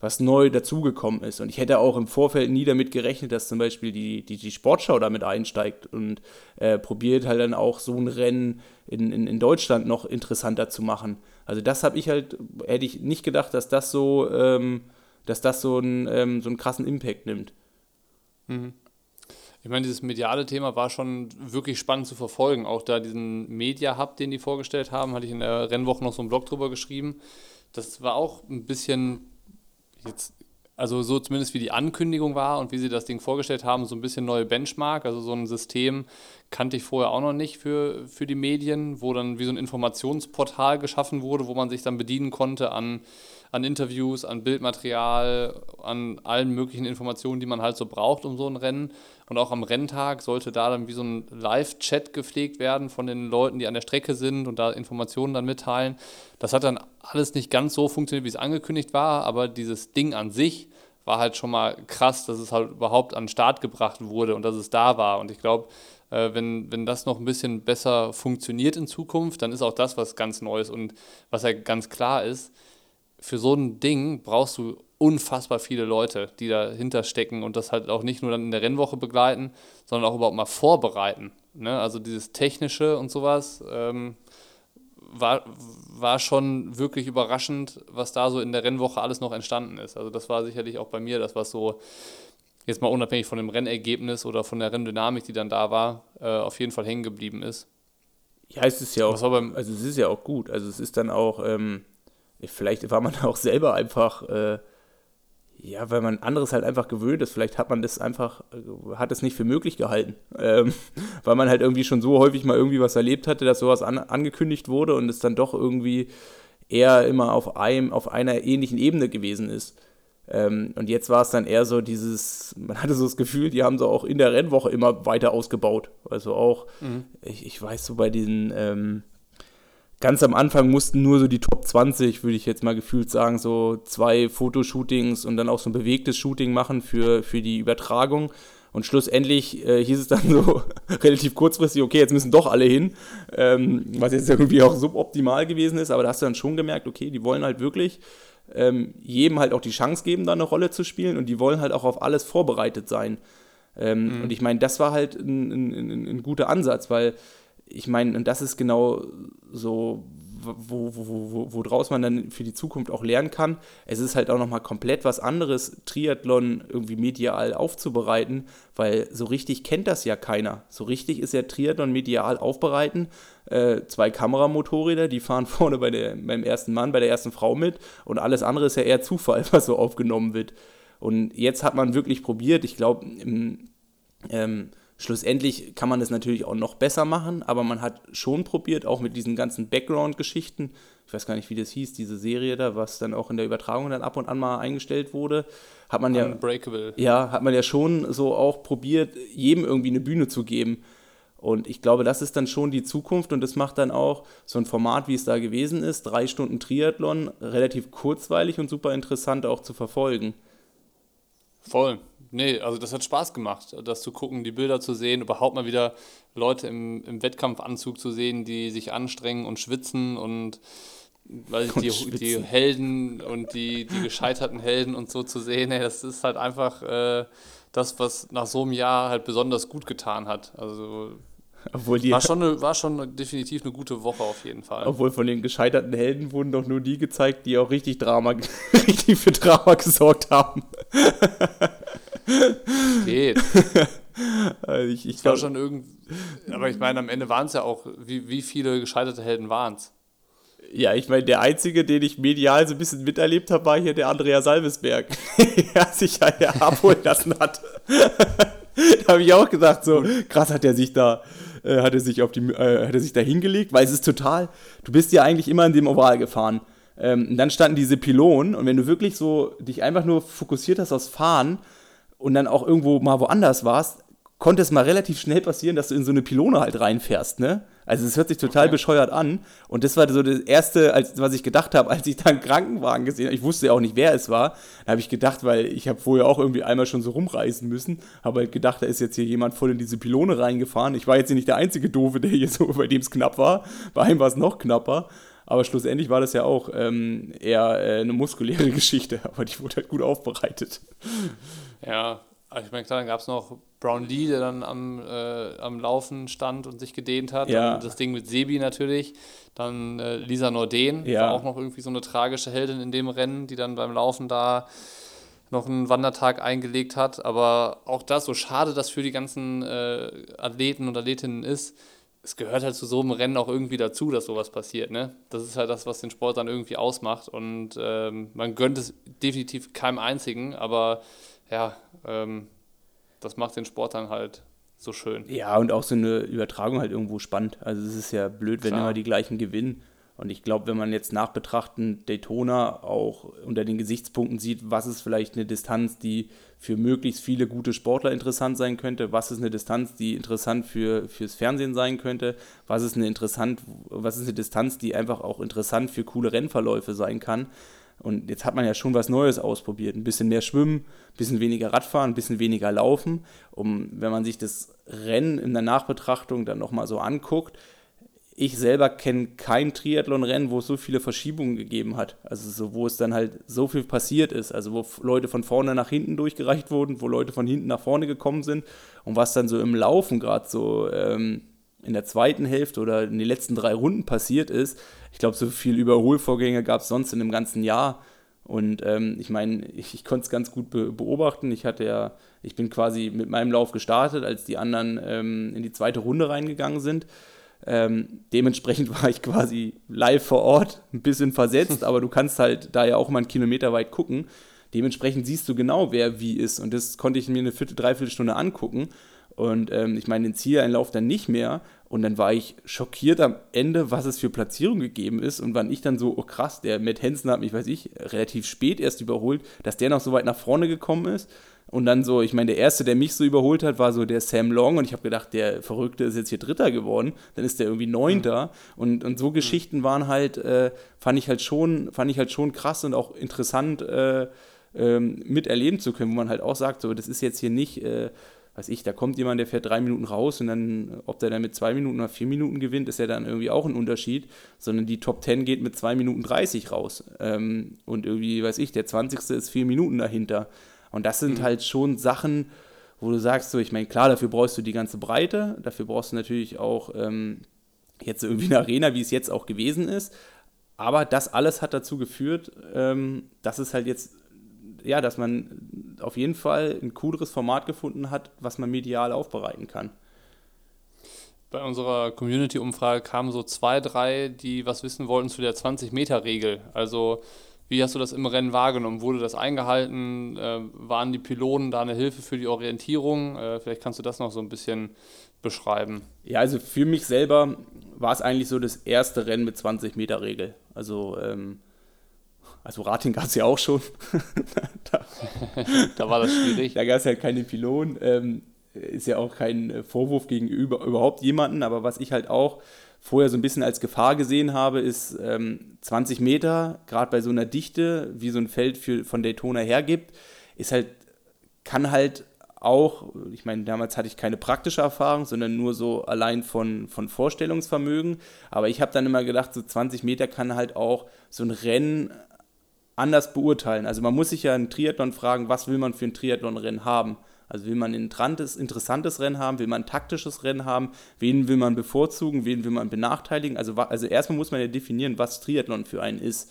B: was neu dazugekommen ist. Und ich hätte auch im Vorfeld nie damit gerechnet, dass zum Beispiel die, die, die Sportschau damit einsteigt und äh, probiert halt dann auch so ein Rennen in, in, in Deutschland noch interessanter zu machen. Also das habe ich halt, hätte ich nicht gedacht, dass das so, ähm, dass das so, ein, ähm, so einen krassen Impact nimmt.
A: Mhm. Ich meine, dieses mediale Thema war schon wirklich spannend zu verfolgen. Auch da diesen Media-Hub, den die vorgestellt haben, hatte ich in der Rennwoche noch so einen Blog drüber geschrieben. Das war auch ein bisschen jetzt, also so zumindest wie die Ankündigung war und wie sie das Ding vorgestellt haben, so ein bisschen neue Benchmark, also so ein System kannte ich vorher auch noch nicht für, für die Medien, wo dann wie so ein Informationsportal geschaffen wurde, wo man sich dann bedienen konnte an, an Interviews, an Bildmaterial, an allen möglichen Informationen, die man halt so braucht um so ein Rennen. Und auch am Renntag sollte da dann wie so ein Live-Chat gepflegt werden von den Leuten, die an der Strecke sind und da Informationen dann mitteilen. Das hat dann alles nicht ganz so funktioniert, wie es angekündigt war, aber dieses Ding an sich war halt schon mal krass, dass es halt überhaupt an den Start gebracht wurde und dass es da war. Und ich glaube, äh, wenn, wenn das noch ein bisschen besser funktioniert in Zukunft, dann ist auch das was ganz Neues. Und was ja ganz klar ist, für so ein Ding brauchst du unfassbar viele Leute, die dahinter stecken und das halt auch nicht nur dann in der Rennwoche begleiten, sondern auch überhaupt mal vorbereiten. Ne? Also dieses Technische und sowas ähm, war, war schon wirklich überraschend, was da so in der Rennwoche alles noch entstanden ist. Also das war sicherlich auch bei mir das, was so jetzt mal unabhängig von dem Rennergebnis oder von der Renndynamik, die dann da war, äh, auf jeden Fall hängen geblieben ist.
B: Ja, es ist ja auch, also es ist ja auch gut. Also es ist dann auch, ähm, vielleicht war man *laughs* auch selber einfach äh, ja, weil man anderes halt einfach gewöhnt ist. Vielleicht hat man das einfach, äh, hat es nicht für möglich gehalten. *laughs* Ähm, weil man halt irgendwie schon so häufig mal irgendwie was erlebt hatte, dass sowas an, angekündigt wurde und es dann doch irgendwie eher immer auf, einem, auf einer ähnlichen Ebene gewesen ist. Ähm, und jetzt war es dann eher so dieses, man hatte so das Gefühl, die haben so auch in der Rennwoche immer weiter ausgebaut. Also auch, mhm. ich, ich weiß so bei diesen, ähm, ganz am Anfang mussten nur so die Top 20, würde ich jetzt mal gefühlt sagen, so zwei Fotoshootings und dann auch so ein bewegtes Shooting machen für, für die Übertragung. Und schlussendlich äh, hieß es dann *laughs* so relativ kurzfristig, okay, jetzt müssen doch alle hin, ähm, was jetzt irgendwie auch suboptimal gewesen ist, aber da hast du dann schon gemerkt, okay, die wollen halt wirklich ähm, jedem halt auch die Chance geben, da eine Rolle zu spielen und die wollen halt auch auf alles vorbereitet sein. Ähm, mhm. Und ich meine, das war halt ein, ein, ein, ein guter Ansatz, weil ich meine, und das ist genau so, wo, wo, wo, woraus man dann für die Zukunft auch lernen kann. Es ist halt auch nochmal komplett was anderes, Triathlon irgendwie medial aufzubereiten, weil so richtig kennt das ja keiner. So richtig ist ja Triathlon medial aufbereiten. Äh, zwei Kameramotorräder, die fahren *laughs* vorne bei der, beim ersten Mann, bei der ersten Frau mit und alles andere ist ja eher Zufall, *laughs* was so aufgenommen wird. Und jetzt hat man wirklich probiert, ich glaube, ähm, Schlussendlich kann man es natürlich auch noch besser machen, aber man hat schon probiert, auch mit diesen ganzen Background-Geschichten, ich weiß gar nicht, wie das hieß, diese Serie da, was dann auch in der Übertragung dann ab und an mal eingestellt wurde, hat man ja,
A: Unbreakable.
B: ja, hat man ja schon so auch probiert, jedem irgendwie eine Bühne zu geben. Und ich glaube, das ist dann schon die Zukunft und das macht dann auch so ein Format, wie es da gewesen ist, drei Stunden Triathlon, relativ kurzweilig und super interessant auch zu verfolgen.
A: Voll. Nee, also das hat Spaß gemacht, das zu gucken, die Bilder zu sehen, überhaupt mal wieder Leute im, im Wettkampfanzug zu sehen, die sich anstrengen und schwitzen und weil die, die Helden und die, die gescheiterten Helden und so zu sehen, ey, das ist halt einfach, äh, das, was nach so einem Jahr halt besonders gut getan hat. Also
B: obwohl die,
A: war, schon eine, war schon definitiv eine gute Woche auf jeden Fall.
B: Obwohl von den gescheiterten Helden wurden doch nur die gezeigt, die auch richtig Drama, *laughs* richtig für Drama gesorgt haben.
A: Geht. *laughs*
B: Also ich, ich
A: war schon irgend. Aber ich meine, am Ende waren es ja auch, wie, wie viele gescheiterte Helden waren es?
B: ja, ich meine, der einzige, den ich medial so ein bisschen miterlebt habe, war hier der Andrea Salvesberg, *laughs* der sich ja abholen lassen hat. *laughs* da habe ich auch gedacht, so krass hat er sich da, äh, hat er sich auf die, äh, hat er sich da hingelegt, weil es ist total, du bist ja eigentlich immer in dem Oval gefahren. Ähm, und dann standen diese Pylonen und wenn du wirklich so dich einfach nur fokussiert hast aufs Fahren und dann auch irgendwo mal woanders warst, konnte es mal relativ schnell passieren, dass du in so eine Pylone halt reinfährst, ne? Also es hört sich total
A: Okay.
B: bescheuert an. Und das war so das Erste, als, was ich gedacht habe, *laughs* als ich da einen Krankenwagen gesehen habe. Ich wusste ja auch nicht, wer es war. Da habe ich gedacht, weil ich habe vorher auch irgendwie einmal schon so rumreisen müssen, habe halt gedacht, da ist jetzt hier jemand voll in diese Pylone reingefahren. Ich war jetzt hier nicht der einzige Doofe, der hier *laughs* so, bei dem es knapp war. Bei einem war es noch knapper. Aber schlussendlich war das ja auch ähm, eher äh, eine muskuläre *laughs* Geschichte, aber die wurde halt gut aufbereitet.
A: Ja, aber ich meine, klar, dann gab es noch Brown Lee, der dann am, äh, am Laufen stand und sich gedehnt hat.
B: Ja.
A: Dann das Ding mit Sebi natürlich. Dann äh, Lisa Norden,
B: Ja.
A: war auch noch irgendwie so eine tragische Heldin in dem Rennen, die dann beim Laufen da noch einen Wandertag eingelegt hat. Aber auch das, so schade das für die ganzen äh, Athleten und Athletinnen ist, es gehört halt zu so einem Rennen auch irgendwie dazu, dass sowas passiert. Ne? Das ist halt das, was den Sport dann irgendwie ausmacht. Und ähm, man gönnt es definitiv keinem einzigen, aber ja, ähm, das macht den Sport dann halt so schön.
B: Ja, und auch so eine Übertragung halt irgendwo spannend. Also es ist ja blöd, wenn
A: Klar.
B: immer die gleichen gewinnen. Und ich glaube, wenn man jetzt nachbetrachten Daytona auch unter den Gesichtspunkten sieht, was ist vielleicht eine Distanz, die für möglichst viele gute Sportler interessant sein könnte, was ist eine Distanz, die interessant für, fürs Fernsehen sein könnte, was ist eine interessant, was ist eine Distanz, die einfach auch interessant für coole Rennverläufe sein kann. Und jetzt hat man ja schon was Neues ausprobiert. Ein bisschen mehr Schwimmen, ein bisschen weniger Radfahren, ein bisschen weniger Laufen. Um, wenn man sich das Rennen in der Nachbetrachtung dann nochmal so anguckt, ich selber kenne kein Triathlon-Rennen, wo es so viele Verschiebungen gegeben hat. Also so, wo es dann halt so viel passiert ist. Also wo Leute von vorne nach hinten durchgereicht wurden, wo Leute von hinten nach vorne gekommen sind. Und was dann so im Laufen gerade so ähm, in der zweiten Hälfte oder in den letzten drei Runden passiert ist. Ich glaube, so viel Überholvorgänge gab es sonst in dem ganzen Jahr. Und ähm, ich meine, ich, ich konnte es ganz gut be beobachten. Ich hatte ja, ich bin quasi mit meinem Lauf gestartet, als die anderen ähm, in die zweite Runde reingegangen sind. Ähm, dementsprechend *laughs* war ich quasi live vor Ort, ein bisschen versetzt, *laughs* aber du kannst halt da ja auch mal einen Kilometer weit gucken. Dementsprechend siehst du genau, wer wie ist. Und das konnte ich mir eine Viertel, Dreiviertelstunde angucken. Und ähm, ich meine, den Zieleinlauf dann nicht mehr. Und dann war ich schockiert am Ende, was es für Platzierung gegeben ist. Und wann ich dann so, oh krass, der Matt Hansen hat mich, weiß ich, relativ spät erst überholt, dass der noch so weit nach vorne gekommen ist. Und dann so, ich meine, der erste, der mich so überholt hat, war so der Sam Long. Und ich habe gedacht, der Verrückte ist jetzt hier Dritter geworden. Dann ist der irgendwie Neunter. Und, und so Geschichten waren halt, äh, fand ich halt schon, fand ich halt schon krass und auch interessant äh, ähm, miterleben zu können, wo man halt auch sagt, so, das ist jetzt hier nicht, äh, weiß ich, da kommt jemand, der fährt drei Minuten raus und dann, ob der dann mit zwei Minuten oder vier Minuten gewinnt, ist ja dann irgendwie auch ein Unterschied, sondern die Top 10 geht mit zwei Minuten 30 raus. Ähm, und irgendwie, weiß ich, der 20. ist vier Minuten dahinter. Und das sind halt schon Sachen, wo du sagst, so, ich meine, klar, dafür brauchst du die ganze Breite, dafür brauchst du natürlich auch ähm, jetzt irgendwie eine Arena, wie es jetzt auch gewesen ist. Aber das alles hat dazu geführt, ähm, dass es halt jetzt, ja, dass man auf jeden Fall ein cooleres Format gefunden hat, was man medial aufbereiten kann.
A: Bei unserer Community-Umfrage kamen so zwei, drei, die was wissen wollten zu der 20-Meter-Regel. Also, wie hast du das im Rennen wahrgenommen? Wurde das eingehalten? Äh, waren die Pylonen da eine Hilfe für die Orientierung? Äh, vielleicht kannst du das noch so ein bisschen beschreiben.
B: Ja, also für mich selber war es eigentlich so das erste Rennen mit 20 Meter Regel. Also, ähm, also Rating gab es ja auch schon. *laughs* da
A: Da war das schwierig.
B: da gab es halt keine Pylonen. Ähm, ist ja auch kein Vorwurf gegenüber überhaupt jemanden, aber was ich halt auch vorher so ein bisschen als Gefahr gesehen habe, ist ähm, 20 Meter, gerade bei so einer Dichte, wie so ein Feld für, von Daytona hergibt, ist halt, kann halt auch, ich meine, damals hatte ich keine praktische Erfahrung, sondern nur so allein von, von Vorstellungsvermögen, aber ich habe dann immer gedacht, so 20 Meter kann halt auch so ein Rennen anders beurteilen. Also man muss sich ja einen Triathlon fragen, was will man für ein Triathlon-Rennen haben? Also will man ein interessantes Rennen haben, will man ein taktisches Rennen haben, wen will man bevorzugen, wen will man benachteiligen. Also, also erstmal muss man ja definieren, was Triathlon für einen ist.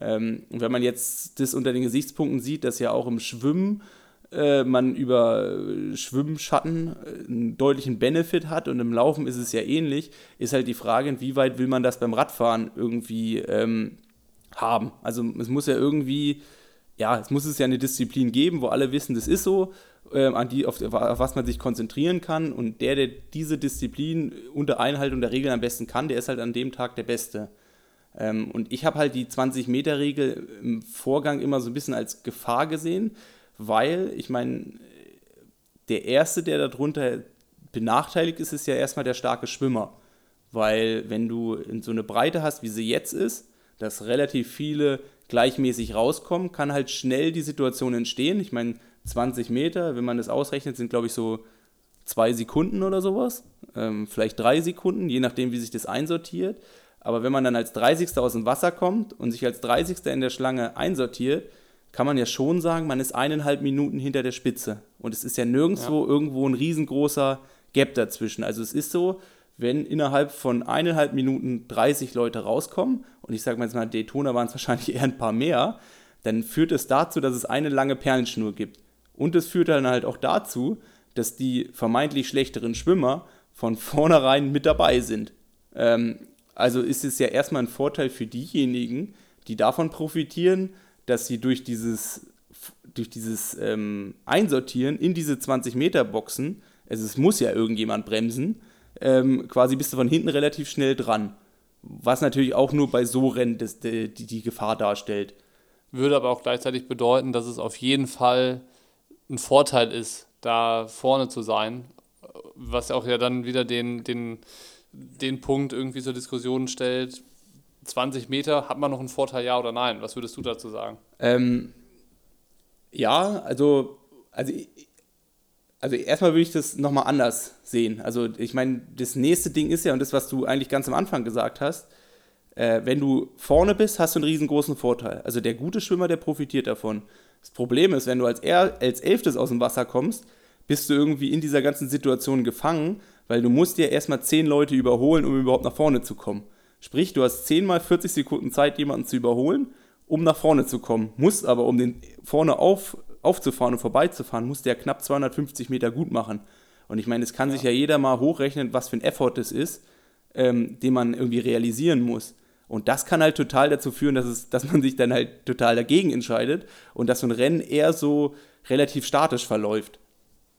B: Ähm, und wenn man jetzt das unter den Gesichtspunkten sieht, dass ja auch im Schwimmen äh, man über Schwimmschatten äh, einen deutlichen Benefit hat und im Laufen ist es ja ähnlich, ist halt die Frage, inwieweit will man das beim Radfahren irgendwie ähm, haben. Also es muss ja irgendwie, ja, es muss es ja eine Disziplin geben, wo alle wissen, das ist so, äh, an die, auf, auf, was man sich konzentrieren kann und der, der diese Disziplin unter Einhaltung der Regeln am besten kann, der ist halt an dem Tag der Beste. Ähm, und ich habe halt die 20-Meter-Regel im Vorgang immer so ein bisschen als Gefahr gesehen, weil ich meine, der Erste, der darunter benachteiligt ist, ist ja erstmal der starke Schwimmer. Weil wenn du so eine Breite hast, wie sie jetzt ist, dass relativ viele gleichmäßig rauskommen, kann halt schnell die Situation entstehen. Ich meine, 20 Meter, wenn man das ausrechnet, sind glaube ich so zwei Sekunden oder sowas, ähm, vielleicht drei Sekunden, je nachdem, wie sich das einsortiert. Aber wenn man dann als 30. aus dem Wasser kommt und sich als 30. in der Schlange einsortiert, kann man ja schon sagen, man ist eineinhalb Minuten hinter der Spitze. Und es ist ja nirgendwo ja. irgendwo ein riesengroßer Gap dazwischen. Also es ist so, wenn innerhalb von eineinhalb Minuten 30 Leute rauskommen, und ich sage mal jetzt mal, Daytona waren es wahrscheinlich *laughs* eher ein paar mehr, dann führt es dazu, dass es eine lange Perlenschnur gibt. Und es führt dann halt auch dazu, dass die vermeintlich schlechteren Schwimmer von vornherein mit dabei sind. Ähm, also ist es ja erstmal ein Vorteil für diejenigen, die davon profitieren, dass sie durch dieses, durch dieses ähm, Einsortieren in diese 20-Meter-Boxen, also es muss ja irgendjemand bremsen, ähm, quasi bist du von hinten relativ schnell dran. Was natürlich auch nur bei so Rennen das, die, die Gefahr darstellt.
A: Würde aber auch gleichzeitig bedeuten, dass es auf jeden Fall ein Vorteil ist, da vorne zu sein, was auch ja dann wieder den, den, den Punkt irgendwie zur Diskussion stellt. 20 Meter, hat man noch einen Vorteil, ja oder nein? Was würdest du dazu sagen?
B: Ähm, ja, also, also also erstmal würde ich das nochmal anders sehen. Also ich meine, das nächste Ding ist ja, und das, was du eigentlich ganz am Anfang gesagt hast, äh, wenn du vorne bist, hast du einen riesengroßen Vorteil. Also der gute Schwimmer, der profitiert davon. Das Problem ist, wenn du als, er, als Elftes aus dem Wasser kommst, bist du irgendwie in dieser ganzen Situation gefangen, weil du musst dir erstmal zehn Leute überholen, um überhaupt nach vorne zu kommen. Sprich, du hast zehnmal 40 Sekunden Zeit, jemanden zu überholen, um nach vorne zu kommen. Musst aber, um den vorne auf, aufzufahren und vorbeizufahren, muss der knapp 250 Meter gut machen. Und ich meine, es kann ja. sich ja jeder mal hochrechnen, was für ein Effort das ist, ähm, den man irgendwie realisieren muss. Und das kann halt total dazu führen, dass, es, dass man sich dann halt total dagegen entscheidet und dass so ein Rennen eher so relativ statisch verläuft.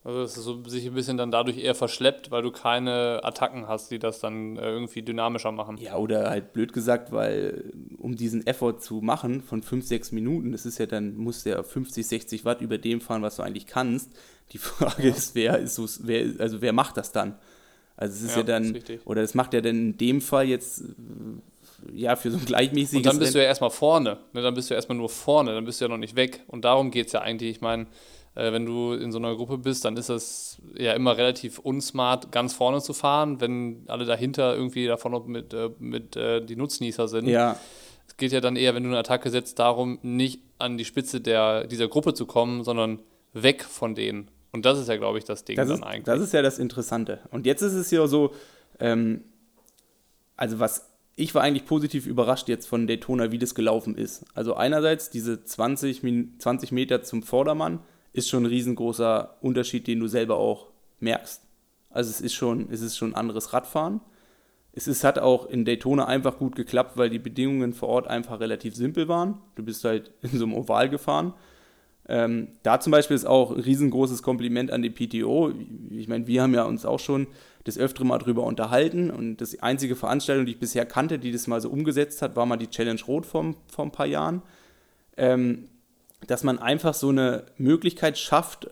A: Also dass es so sich ein bisschen dann dadurch eher verschleppt, weil du keine Attacken hast, die das dann äh, irgendwie dynamischer machen.
B: Ja, oder halt blöd gesagt, weil um diesen Effort zu machen von 5, 6 Minuten, das ist ja dann, musst du ja 50, 60 Watt über dem fahren, was du eigentlich kannst. Die Frage ja. ist, wer ist so, wer, also wer macht das dann? Also es ist ja, ja dann, ist oder es macht ja dann in dem Fall jetzt ja, für so ein gleichmäßiges. Und
A: dann bist du ja erstmal vorne. Ne? Dann bist du erstmal nur vorne, dann bist du ja noch nicht weg. Und darum geht es ja eigentlich. Ich meine, äh, wenn du in so einer Gruppe bist, dann ist es ja immer relativ unsmart, ganz vorne zu fahren, wenn alle dahinter irgendwie davon noch mit, äh, mit äh, die Nutznießer sind.
B: Ja.
A: Es geht ja dann eher, wenn du eine Attacke setzt, darum, nicht an die Spitze der, dieser Gruppe zu kommen, sondern weg von denen. Und das ist ja, glaube ich, das Ding
B: das
A: dann
B: ist,
A: eigentlich.
B: Das ist ja das Interessante. Und jetzt ist es ja so, ähm, also was ich war eigentlich positiv überrascht jetzt von Daytona, wie das gelaufen ist. Also einerseits diese 20, 20 Meter zum Vordermann, ist schon ein riesengroßer Unterschied, den du selber auch merkst. Also es ist schon, es ist schon ein anderes Radfahren. Es ist, hat auch in Daytona einfach gut geklappt, weil die Bedingungen vor Ort einfach relativ simpel waren. Du bist halt *laughs* in so einem Oval gefahren. Ähm, da zum Beispiel ist auch ein riesengroßes Kompliment an die PTO. Ich meine, wir haben ja uns auch schon das öftere Mal drüber unterhalten und das einzige Veranstaltung, die ich bisher kannte, die das mal so umgesetzt hat, war mal die Challenge Rot vor, vor ein paar Jahren. Ähm, dass man einfach so eine Möglichkeit schafft,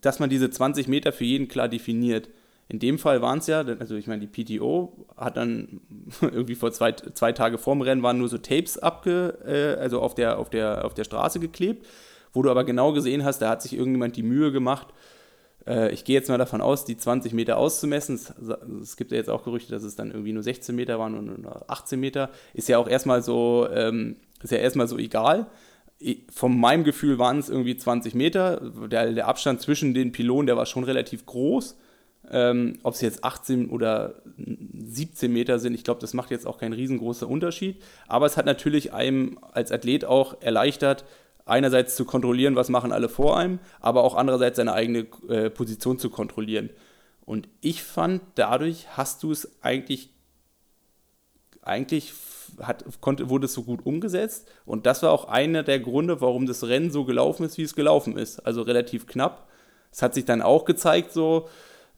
B: dass man diese 20 Meter für jeden klar definiert. In dem Fall waren es ja, also ich meine, die PTO hat dann *laughs* irgendwie vor zwei, zwei Tage vorm Rennen waren nur so Tapes abge, äh, also auf der, auf, der, auf der Straße geklebt, wo du aber genau gesehen hast, da hat sich irgendjemand die Mühe gemacht, äh, ich gehe jetzt mal davon aus, die 20 Meter auszumessen. Es, es, gibt ja jetzt auch Gerüchte, dass es dann irgendwie nur 16 Meter waren und 18 Meter. Ist ja auch erstmal so, ähm, ist ja erstmal so egal von meinem Gefühl waren es irgendwie 20 Meter. Der, der Abstand zwischen den Pylonen, der war schon relativ groß. Ähm, Ob es jetzt 18 oder 17 Meter sind, ich glaube, das macht jetzt auch keinen riesengroßen Unterschied. Aber es hat natürlich einem als Athlet auch erleichtert, einerseits zu kontrollieren, was machen alle vor einem, aber auch andererseits seine eigene äh, Position zu kontrollieren. Und ich fand, dadurch hast du es eigentlich, eigentlich hat, konnte, wurde es so gut umgesetzt. Und das war auch einer der Gründe, warum das Rennen so gelaufen ist, wie es gelaufen ist. Also relativ knapp. Es hat sich dann auch gezeigt, so,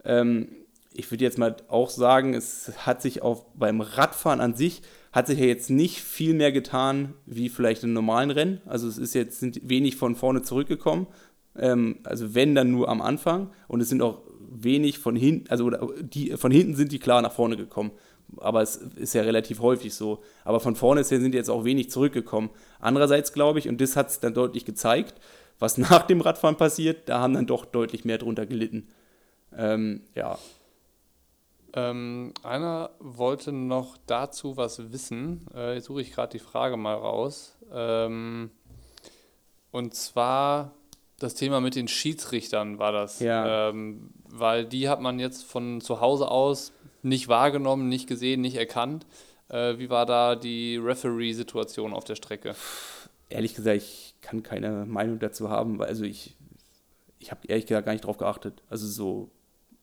B: ähm, ich würde jetzt mal auch sagen, es hat sich auch beim Radfahren an sich, hat sich ja jetzt nicht viel mehr getan wie vielleicht im normalen Rennen. Also es ist jetzt sind wenig von vorne zurückgekommen. Ähm, also wenn dann nur am Anfang. Und es sind auch wenig von hinten, also die, von hinten sind die klar nach vorne gekommen aber es ist ja relativ häufig so. Aber von vorne sind jetzt auch wenig zurückgekommen. Andererseits glaube ich, und das hat es dann deutlich gezeigt, was *laughs* nach dem Radfahren passiert, da haben dann doch deutlich mehr drunter gelitten. Ähm, ja.
A: Ähm, einer wollte noch dazu was wissen. Äh, jetzt suche ich gerade die Frage mal raus. Ähm, und zwar das Thema mit den Schiedsrichtern war das.
B: Ja.
A: Ähm, weil die hat man jetzt von zu Hause aus nicht wahrgenommen, nicht gesehen, nicht erkannt. Äh, wie war da die Referee-Situation auf der Strecke?
B: Ehrlich gesagt, ich kann keine Meinung dazu haben, weil also ich, ich habe ehrlich gesagt gar nicht drauf geachtet. Also so,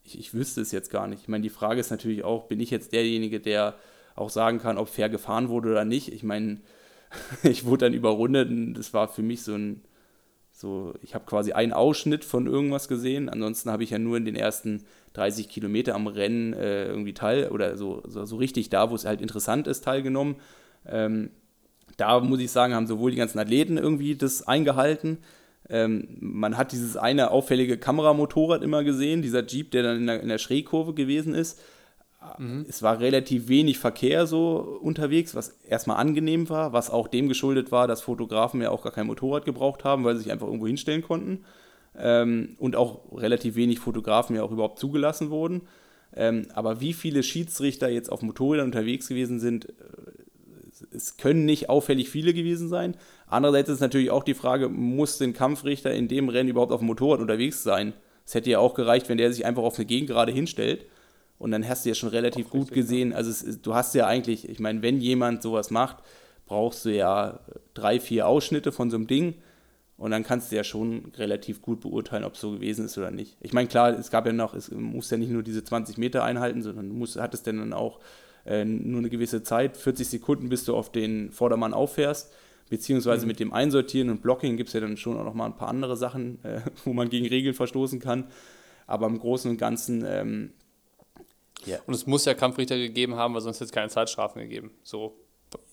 B: ich, ich wüsste es jetzt gar nicht. Ich meine, die Frage ist natürlich auch, bin ich jetzt derjenige, der auch sagen kann, ob fair gefahren wurde oder nicht? Ich meine, *laughs* ich wurde dann überrundet und das war für mich so ein, so, ich habe quasi einen Ausschnitt von irgendwas gesehen. Ansonsten habe ich ja nur in den ersten 30 Kilometer am Rennen äh, irgendwie teil oder so, so, so, richtig da, wo es halt interessant ist, teilgenommen. Ähm, da muss ich sagen, haben sowohl die ganzen Athleten irgendwie das eingehalten. Ähm, man hat dieses eine auffällige Kameramotorrad immer gesehen, dieser Jeep, der dann in der, in der Schrägkurve gewesen ist. Mhm. Es war relativ wenig Verkehr so unterwegs, was erstmal angenehm war, was auch dem geschuldet war, dass Fotografen ja auch gar kein Motorrad gebraucht haben, weil sie sich einfach irgendwo hinstellen konnten. Ähm, und auch relativ wenig Fotografen ja auch überhaupt zugelassen wurden. Ähm, aber wie viele Schiedsrichter jetzt auf Motorrädern unterwegs gewesen sind, äh, es können nicht auffällig viele gewesen sein. Andererseits ist natürlich auch die Frage, muss ein Kampfrichter in dem Rennen überhaupt auf dem Motorrad unterwegs sein? Es hätte ja auch gereicht, wenn der sich einfach auf eine Gegend gerade hinstellt und dann hast du ja schon relativ gut gesehen, also es, du hast ja eigentlich, ich meine, wenn jemand sowas macht, brauchst du ja drei, vier Ausschnitte von so einem Ding. Und dann kannst du ja schon relativ gut beurteilen, ob es so gewesen ist oder nicht. Ich meine, klar, es gab ja noch, es muss ja nicht nur diese 20 Meter einhalten, sondern du musst, hattest dann auch äh, nur eine gewisse Zeit, 40 Sekunden, bis du auf den Vordermann auffährst. Beziehungsweise mhm. mit dem Einsortieren und Blocking gibt es ja dann schon auch noch mal ein paar andere Sachen, äh, wo man gegen Regeln verstoßen kann. Aber im Großen und Ganzen ähm,
A: Yeah. Und es muss ja Kampfrichter gegeben haben, weil sonst hätte es keine Zeitstrafen gegeben. So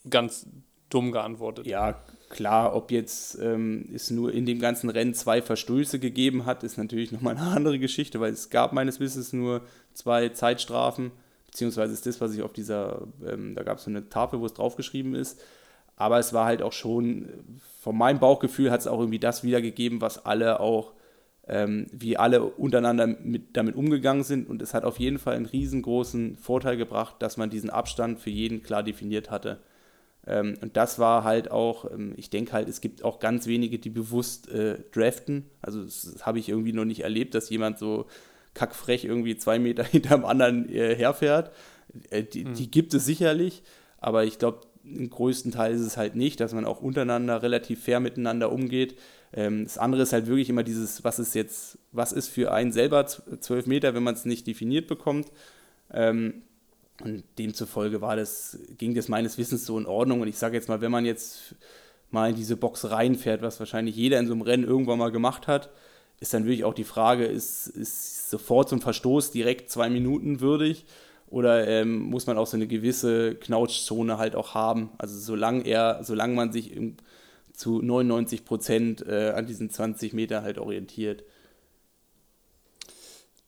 A: ganz dumm geantwortet.
B: Ja, klar, ob jetzt ähm, es nur in dem ganzen Rennen zwei Verstöße gegeben hat, ist natürlich *laughs* nochmal eine andere Geschichte, weil es gab meines Wissens nur zwei Zeitstrafen, beziehungsweise ist das, was ich auf dieser, ähm, da gab es so eine Tafel, wo es draufgeschrieben ist. Aber es war halt auch schon, von meinem Bauchgefühl hat es auch irgendwie das wiedergegeben, was alle auch ähm, wie alle untereinander mit, damit umgegangen sind. Und es hat auf jeden Fall einen riesengroßen Vorteil gebracht, dass man diesen Abstand für jeden klar definiert hatte. Ähm, und das war halt auch, ähm, ich denke halt, es gibt auch ganz wenige, die bewusst äh, draften. Also das, das habe ich irgendwie noch nicht erlebt, dass jemand so kackfrech irgendwie zwei Meter *laughs* hinter dem anderen äh, herfährt. Äh, die, mhm. die gibt es sicherlich, aber ich glaube, im größten Teil ist es halt nicht, dass man auch untereinander relativ fair miteinander umgeht. Ähm, das andere ist halt wirklich immer dieses, was ist jetzt, was ist für einen selber zwölf Meter, wenn man es nicht definiert bekommt. Ähm, und demzufolge war das, ging das meines Wissens so in Ordnung. Und ich sage jetzt mal, wenn man jetzt mal in diese Box reinfährt, was wahrscheinlich jeder in so einem Rennen irgendwann mal gemacht hat, ist dann wirklich auch die Frage, ist, ist sofort zum Verstoß direkt zwei Minuten würdig oder ähm, muss man auch so eine gewisse Knautschzone halt auch haben? Also solange er, solange man sich im, zu 99 Prozent äh, an diesen 20 Meter halt orientiert.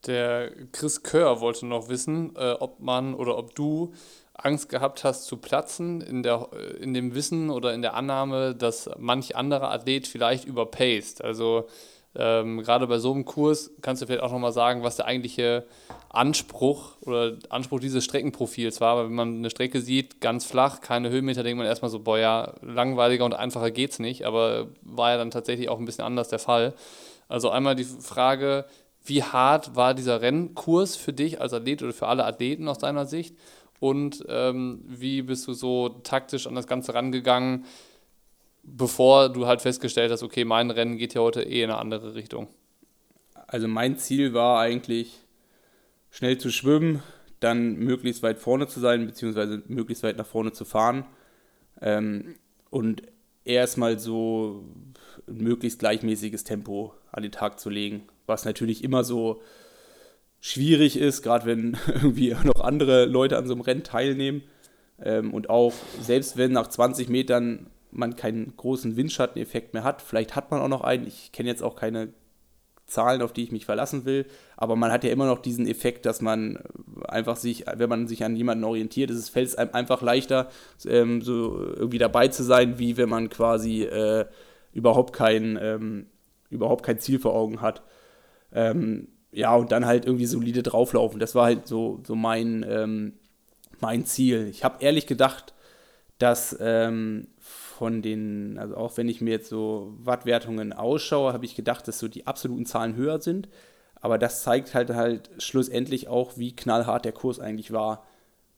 A: Der Chris Kör wollte noch wissen, äh, ob man oder ob du Angst gehabt hast zu platzen in, der, in dem Wissen oder in der Annahme, dass manch anderer Athlet vielleicht überpaced. Also Ähm, gerade bei so einem Kurs kannst du vielleicht auch nochmal sagen, was der eigentliche Anspruch oder Anspruch dieses Streckenprofils war. Weil wenn man eine Strecke sieht, ganz flach, keine Höhenmeter, denkt man erstmal so, boah ja, langweiliger und einfacher geht's nicht. Aber war ja dann tatsächlich auch ein bisschen anders der Fall. Also einmal die Frage, wie hart war dieser Rennkurs für dich als Athlet oder für alle Athleten aus deiner Sicht? Und ähm, wie bist du so taktisch an das Ganze rangegangen? Bevor du halt festgestellt hast, okay, mein Rennen geht ja heute eh in eine andere Richtung?
B: Also mein Ziel war eigentlich, schnell zu schwimmen, dann möglichst weit vorne zu sein, beziehungsweise möglichst weit nach vorne zu fahren. Ähm, und erstmal so ein möglichst gleichmäßiges Tempo an den Tag zu legen, was natürlich immer so schwierig ist, gerade wenn *laughs* irgendwie noch andere Leute an so einem Rennen teilnehmen. Ähm, und auch selbst wenn nach 20 Metern man keinen großen Windschatteneffekt mehr hat. Vielleicht hat man auch noch einen. Ich kenne jetzt auch keine Zahlen, auf die ich mich verlassen will, aber man hat ja immer noch diesen Effekt, dass man einfach sich, wenn man sich an jemanden orientiert, ist es fällt es einem einfach leichter, ähm, so irgendwie dabei zu sein, wie wenn man quasi äh, überhaupt kein ähm, überhaupt kein Ziel vor Augen hat. Ähm, ja, und dann halt irgendwie solide drauflaufen. Das war halt so, so mein, ähm, mein Ziel. Ich habe ehrlich gedacht, dass ähm, von den, also auch wenn ich mir jetzt so Wattwertungen ausschaue, habe ich gedacht, dass so die absoluten Zahlen höher sind. Aber das zeigt halt halt schlussendlich auch, wie knallhart der Kurs eigentlich war.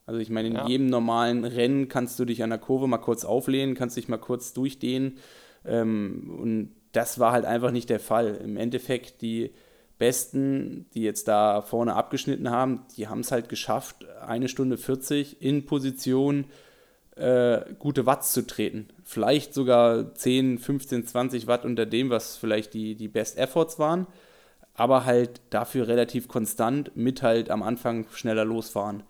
B: Also ich meine, in ja. jedem normalen Rennen kannst du dich an der Kurve mal kurz auflehnen, kannst dich mal kurz durchdehnen. Ähm, und das war halt einfach nicht der Fall. Im Endeffekt, die Besten, die jetzt da vorne abgeschnitten haben, die haben es halt geschafft, eine Stunde 40 in Position äh, gute Watts zu treten. Vielleicht sogar 10, 15, 20 Watt unter dem, was vielleicht die, die Best Efforts waren, aber halt dafür relativ konstant mit halt am Anfang schneller losfahren.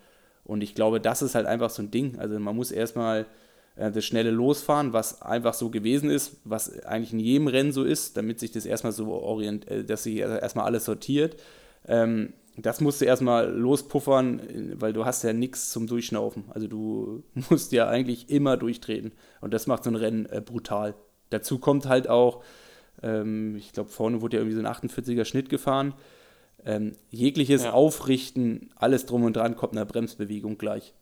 B: Und ich glaube, das ist halt einfach so ein Ding. Also man muss erstmal äh, das schnelle Losfahren, was einfach so gewesen ist, was eigentlich in jedem Rennen so ist, damit sich das erstmal so orient, äh, dass sich erstmal alles sortiert. Ähm, das musst du erstmal lospuffern, weil du hast ja nichts zum Durchschnaufen. Also du *laughs* musst ja eigentlich immer durchtreten. Und das macht so ein Rennen äh, brutal. Dazu kommt halt auch, ähm, ich glaube, vorne wurde ja irgendwie so ein 48er Schnitt gefahren. Ähm, jegliches ja. Aufrichten, alles drum und dran kommt einer Bremsbewegung gleich.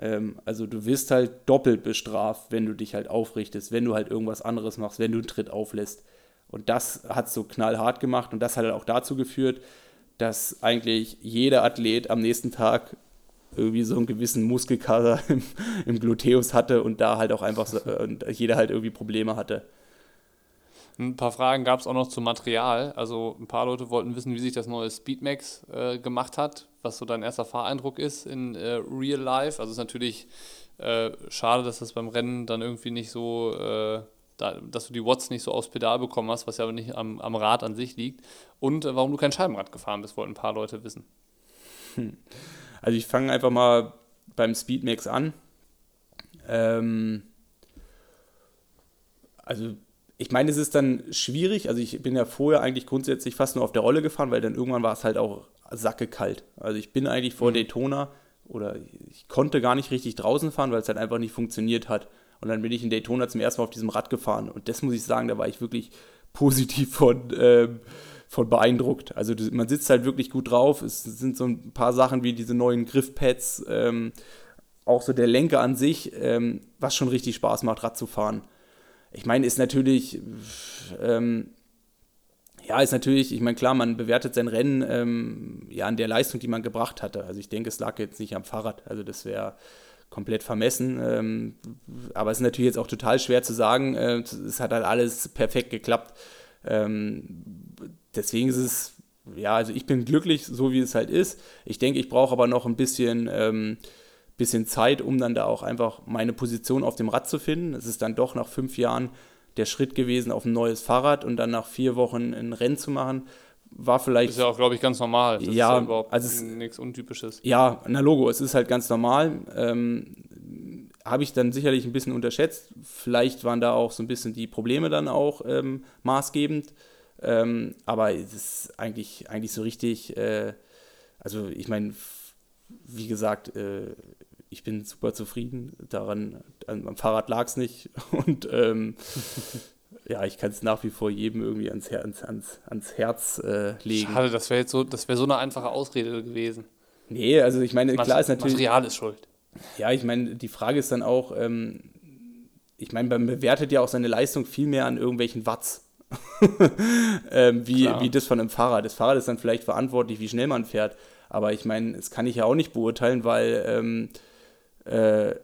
B: Ähm, also du wirst halt doppelt bestraft, wenn du dich halt aufrichtest, wenn du halt irgendwas anderes machst, wenn du einen Tritt auflässt. Und das hat so knallhart gemacht und das hat halt auch dazu geführt, dass eigentlich jeder Athlet am nächsten Tag irgendwie so einen gewissen Muskelkater *laughs* im, im Gluteus hatte und da halt auch einfach so, und jeder halt irgendwie Probleme hatte.
A: Ein paar Fragen gab es auch noch zum Material. Also ein paar Leute wollten wissen, wie sich das neue Speedmax äh, gemacht hat, was so dein erster Fahreindruck ist in äh, Real Life. Also es ist natürlich äh, schade, dass das beim Rennen dann irgendwie nicht so äh, da, dass du die Watts nicht so aufs Pedal bekommen hast, was ja aber nicht am, am Rad an sich liegt. Und äh, warum du kein Scheibenrad gefahren bist, wollten ein paar Leute wissen.
B: Hm. Also ich fange einfach mal beim Speedmax an. Ähm, also ich meine, es ist dann schwierig. Also ich bin ja vorher eigentlich grundsätzlich fast nur auf der Rolle gefahren, weil dann irgendwann war es halt auch sackekalt. Also ich bin eigentlich vor mhm. Daytona oder ich konnte gar nicht richtig draußen fahren, weil es halt einfach nicht funktioniert hat. Und dann bin ich in Daytona zum ersten Mal auf diesem Rad gefahren. Und das muss ich sagen, da war ich wirklich *laughs* positiv von, ähm, von beeindruckt. Also man sitzt halt wirklich gut drauf. Es sind so ein paar Sachen wie diese neuen Griffpads, ähm, auch so der Lenker an sich, ähm, was schon richtig Spaß macht, Rad zu fahren. Ich meine, ist natürlich, ähm, ja, ist natürlich, ich meine, klar, man bewertet sein Rennen ähm, ja an der Leistung, die man gebracht hatte. Also ich denke, es lag jetzt nicht am Fahrrad. Also das wäre komplett vermessen. Ähm, aber es ist natürlich jetzt auch total schwer zu sagen. Äh, es hat halt alles perfekt geklappt. Ähm, deswegen ist es, ja, also ich bin glücklich, so wie es halt ist. Ich denke, ich brauche aber noch ein bisschen, ähm, bisschen Zeit, um dann da auch einfach meine Position auf dem Rad zu finden. Es ist dann doch nach fünf Jahren der Schritt gewesen auf ein neues Fahrrad und dann nach vier Wochen ein Rennen zu machen war vielleicht.
A: Das ist ja auch, glaube ich, ganz normal.
B: Das ja, ist ja überhaupt
A: also nichts Untypisches.
B: Ja, na Logo, es ist halt ganz normal. Ähm, Habe ich dann sicherlich ein bisschen unterschätzt. Vielleicht waren da auch so ein bisschen die Probleme dann auch ähm, maßgebend. Ähm, aber es ist eigentlich, eigentlich so richtig. Äh, also, ich meine, wie gesagt, äh, ich bin super zufrieden daran. Am Fahrrad lag es nicht. *laughs* Und. Ähm, *laughs* Ja, ich kann es nach wie vor jedem irgendwie ans, Her ans, ans Herz äh, legen.
A: Schade, das wäre jetzt so, das wäre so eine einfache Ausrede gewesen.
B: Nee, also ich meine, klar ist natürlich.
A: Material ist schuld.
B: Ja, ich meine, die Frage ist dann auch, ähm, ich meine, man bewertet ja auch seine Leistung viel mehr an irgendwelchen Watts. *laughs* ähm, wie, wie das von einem Fahrrad. Das Fahrrad ist dann vielleicht verantwortlich, wie schnell man fährt. Aber ich meine, das kann ich ja auch nicht beurteilen, weil ähm, äh,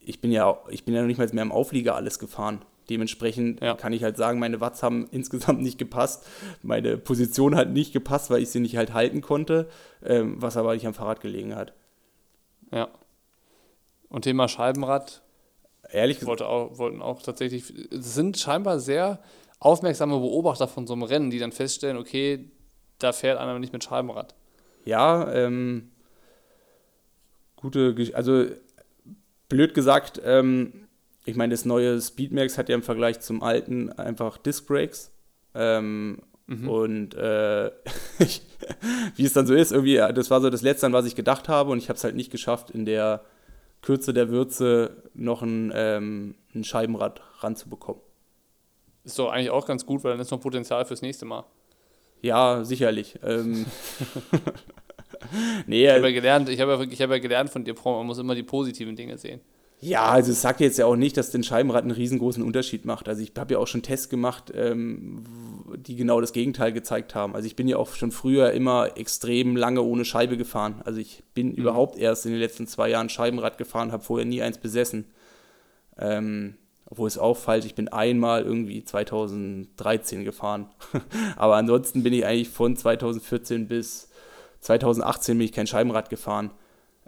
B: ich bin ja ich bin ja noch nicht mal mehr im Auflieger alles gefahren. Dementsprechend ja. kann ich halt sagen, meine Watts haben *laughs* insgesamt nicht gepasst. Meine Position hat nicht gepasst, weil ich sie nicht halt halten konnte, ähm, was aber nicht am Fahrrad gelegen hat.
A: Ja. Und Thema Scheibenrad.
B: Ehrlich
A: gesagt. Wollte auch, wollten auch tatsächlich, sind scheinbar sehr aufmerksame Beobachter von so einem Rennen, die dann feststellen, okay, da fährt einer nicht mit Scheibenrad.
B: Ja, ähm, gute, also blöd gesagt, ähm, ich meine, das neue Speedmax hat ja im Vergleich zum alten einfach Disc Brakes. Ähm, mhm. Und äh, *laughs* wie es dann so ist, irgendwie, das war so das Letzte, an was ich gedacht habe, und ich habe es halt nicht geschafft, in der Kürze der Würze noch ein, ähm, ein Scheibenrad ranzubekommen.
A: Ist doch eigentlich auch ganz gut, weil dann ist noch Potenzial fürs nächste Mal.
B: Ja, sicherlich. Ähm *laughs* *laughs*
A: nee, ich habe ja, gelernt, ich ja, ich hab ja gelernt von dir, man muss immer die positiven Dinge sehen.
B: Ja, also es sagt jetzt ja auch nicht, dass den Scheibenrad einen riesengroßen Unterschied macht. Also ich habe ja auch schon Tests gemacht, ähm, die genau das Gegenteil gezeigt haben. Also ich bin ja auch schon früher immer extrem lange ohne Scheibe gefahren. Also ich bin mhm. überhaupt erst in den letzten zwei Jahren Scheibenrad gefahren, habe vorher nie eins besessen. Ähm, obwohl es auffällt, ich bin einmal irgendwie 2013 gefahren. *laughs* Aber ansonsten bin ich eigentlich von 2014 bis 2018 bin ich kein Scheibenrad gefahren.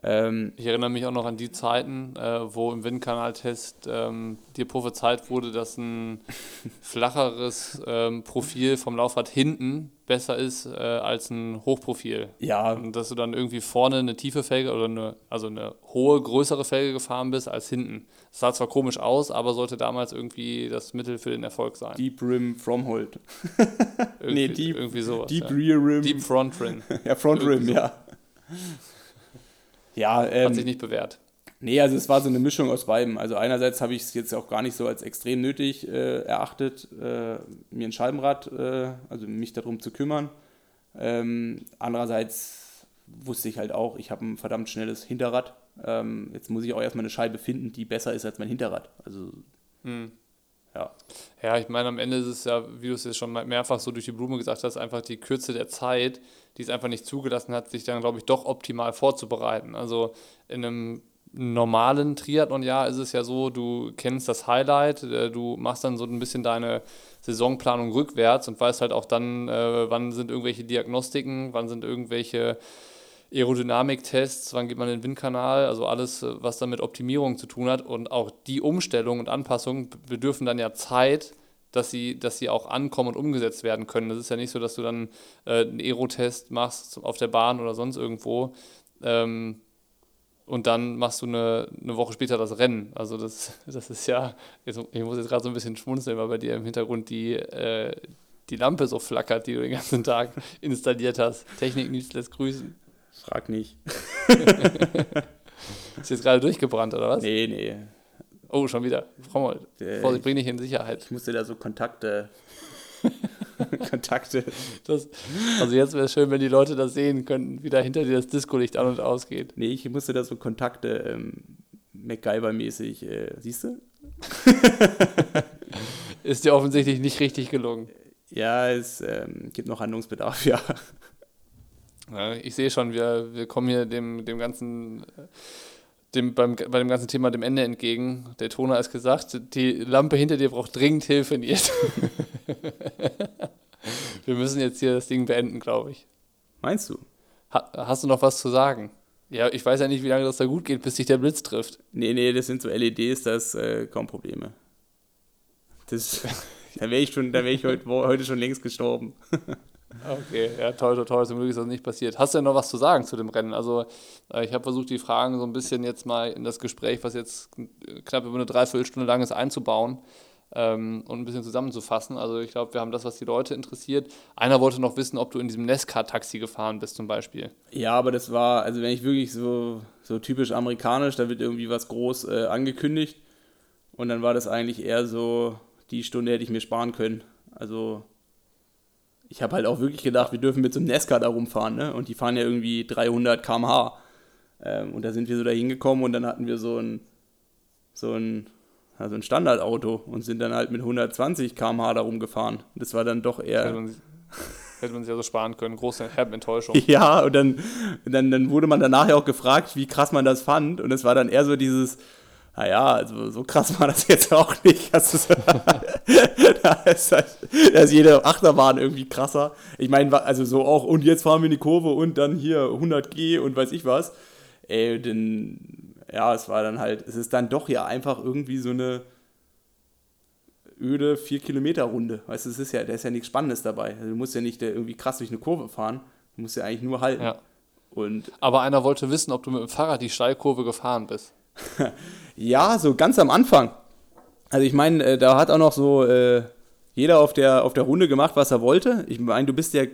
A: Ähm, ich erinnere mich auch noch an die Zeiten, äh, wo im Windkanaltest ähm, dir prophezeit wurde, dass ein *laughs* flacheres ähm, Profil vom Laufrad hinten besser ist äh, als ein Hochprofil.
B: Ja.
A: Und dass du dann irgendwie vorne eine tiefe Felge oder eine, also eine hohe, größere Felge gefahren bist als hinten. Das sah zwar komisch aus, aber sollte damals irgendwie das Mittel für den Erfolg sein.
B: Deep Rim from Hold. *laughs*
A: nee, Deep, irgendwie sowas.
B: Deep ja. Rear Rim.
A: Deep Front Rim. *laughs*
B: ja, Front Rim, so. ja. Ja, ähm,
A: hat sich nicht bewährt.
B: Nee, also es war so eine Mischung aus beidem. Also einerseits habe ich es jetzt auch gar nicht so als extrem nötig äh, erachtet, äh, mir ein Scheibenrad, äh, also mich darum zu kümmern. Ähm, andererseits wusste ich halt auch, ich habe ein verdammt schnelles Hinterrad. Ähm, jetzt muss ich auch erstmal eine Scheibe finden, die besser ist als mein Hinterrad. Also hm.
A: Ja. Ja, ich meine, am Ende ist es ja, wie du es jetzt schon mehrfach so durch die Blume gesagt hast, einfach die Kürze der Zeit, die es einfach nicht zugelassen hat, sich dann, glaube ich, doch optimal vorzubereiten. Also in einem normalen Triathlon-Jahr ist es ja so, du kennst das Highlight, äh, du machst dann so ein bisschen deine Saisonplanung rückwärts und weißt halt auch dann, äh, wann sind irgendwelche Diagnostiken, wann sind irgendwelche Aerodynamiktests, wann geht man in den Windkanal, also alles, äh, was dann mit Optimierung zu tun hat. Und auch die Umstellung und Anpassung bedürfen dann ja Zeit, dass sie, dass sie auch ankommen und umgesetzt werden können. Das ist ja nicht so, dass du dann äh, einen Aerotest machst auf der Bahn oder sonst irgendwo ähm, und dann machst du eine, eine Woche später das Rennen. Also das, *laughs* das ist ja, ich muss jetzt gerade so ein bisschen schmunzeln, weil bei dir im Hintergrund die, äh, die Lampe so flackert, die du den ganzen Tag *laughs* installiert hast. Technik nichts lässt grüßen.
B: Frag nicht. *laughs*
A: ist jetzt gerade durchgebrannt, oder was?
B: Nee, nee.
A: Oh, schon wieder. Frau Vorsicht, bring dich in Sicherheit.
B: Ich musste da so Kontakte. *laughs* Kontakte.
A: Das, also jetzt wäre es schön, wenn die Leute das sehen könnten, wie da hinter dir das Disco-Licht an und ausgeht.
B: Nee, ich musste da so Kontakte ähm, MacGyver-mäßig, äh, siehst du? *laughs*
A: Ist dir offensichtlich nicht richtig gelungen.
B: Ja, es ähm, gibt noch Handlungsbedarf, *laughs* ja.
A: Ja, ich sehe schon, wir, wir kommen hier dem, dem ganzen, dem, beim, bei dem ganzen Thema dem Ende entgegen. Der Toner ist gesagt, die Lampe hinter dir braucht dringend Hilfe, Nils. *laughs* wir müssen jetzt hier das Ding beenden, glaube ich.
B: Meinst du?
A: Ha, hast du noch was zu sagen? Ja, ich weiß ja nicht, wie lange das da gut geht, bis sich der Blitz trifft.
B: Nee, nee, das sind so LEDs, das äh, kaum Probleme. Das, *laughs* da wäre ich, wär ich heute, heute schon längst gestorben.
A: Okay, ja, toll, toll, toll. Zum Glück ist das nicht passiert. Hast du denn noch was zu sagen zu dem Rennen? Also, äh, ich habe versucht, die Fragen so ein bisschen jetzt mal in das Gespräch, was jetzt knapp über eine Dreiviertelstunde lang ist, einzubauen ähm, und ein bisschen zusammenzufassen. Also, ich glaube, wir haben das, was die Leute interessiert. Einer wollte noch wissen, ob du in diesem Nesca-Taxi gefahren bist, zum Beispiel.
B: Ja, aber das war, also, wenn ich wirklich so, so typisch amerikanisch, da wird irgendwie was groß äh, angekündigt und dann war das eigentlich eher so die Stunde hätte ich mir sparen können. Also ich habe halt auch wirklich gedacht, wir dürfen mit so einem Nesca da rumfahren, ne? Und die fahren ja irgendwie 300 km/h. Ähm, und da sind wir so da hingekommen und dann hatten wir so ein, so ein, also ein Standardauto und sind dann halt mit 120 km/h da rumgefahren. Und das war dann doch eher.
A: Hätte man, hätte man sich also sparen können. Große Enttäuschung. *laughs*
B: Ja, und dann, dann, dann wurde man danach ja auch gefragt, wie krass man das fand. Und es war dann eher so dieses, naja, also so krass war das jetzt *laughs* auch nicht. Also, *laughs* da, ist halt, da ist jede Achterbahn irgendwie krasser. Ich meine, also so auch, und jetzt fahren wir in die Kurve und dann hier 100G und weiß ich was. Ey, denn, ja, es war dann halt, es ist dann doch ja einfach irgendwie so eine öde 4-Kilometer-Runde. Weißt du, es ist ja, da ist ja nichts Spannendes dabei. Also, du musst ja nicht irgendwie krass durch eine Kurve fahren. Du musst ja eigentlich nur halten. Ja.
A: Und Aber einer wollte wissen, ob du mit dem Fahrrad die Steilkurve gefahren bist. *laughs*
B: ja, so ganz am Anfang. Also ich meine, äh, da hat auch noch so äh, jeder auf der, auf der Runde gemacht, was er wollte. Ich meine, du bist ja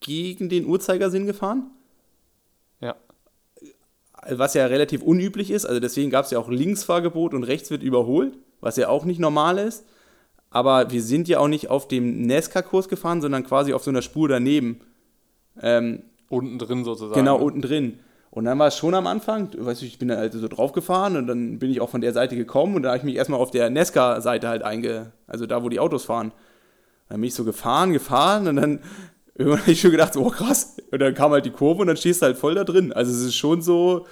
B: gegen den Uhrzeigersinn gefahren.
A: Ja.
B: Was ja relativ unüblich ist. Also deswegen gab es ja auch Linksfahrgebot und rechts wird überholt, was ja auch nicht normal ist. Aber wir sind ja auch nicht auf dem Nesca-Kurs gefahren, sondern quasi auf so einer Spur daneben.
A: Ähm, unten drin sozusagen.
B: Genau, unten drin. Und dann war es schon am Anfang, weißt du, ich bin da halt so drauf gefahren und dann bin ich auch von der Seite gekommen und da habe ich mich erstmal auf der Nesca-Seite halt einge, also da, wo die Autos fahren. Dann bin ich so gefahren, gefahren und dann *laughs* irgendwann habe ich schon gedacht, so, oh krass. Und dann kam halt die Kurve und dann stehst du halt voll da drin. Also es ist schon so,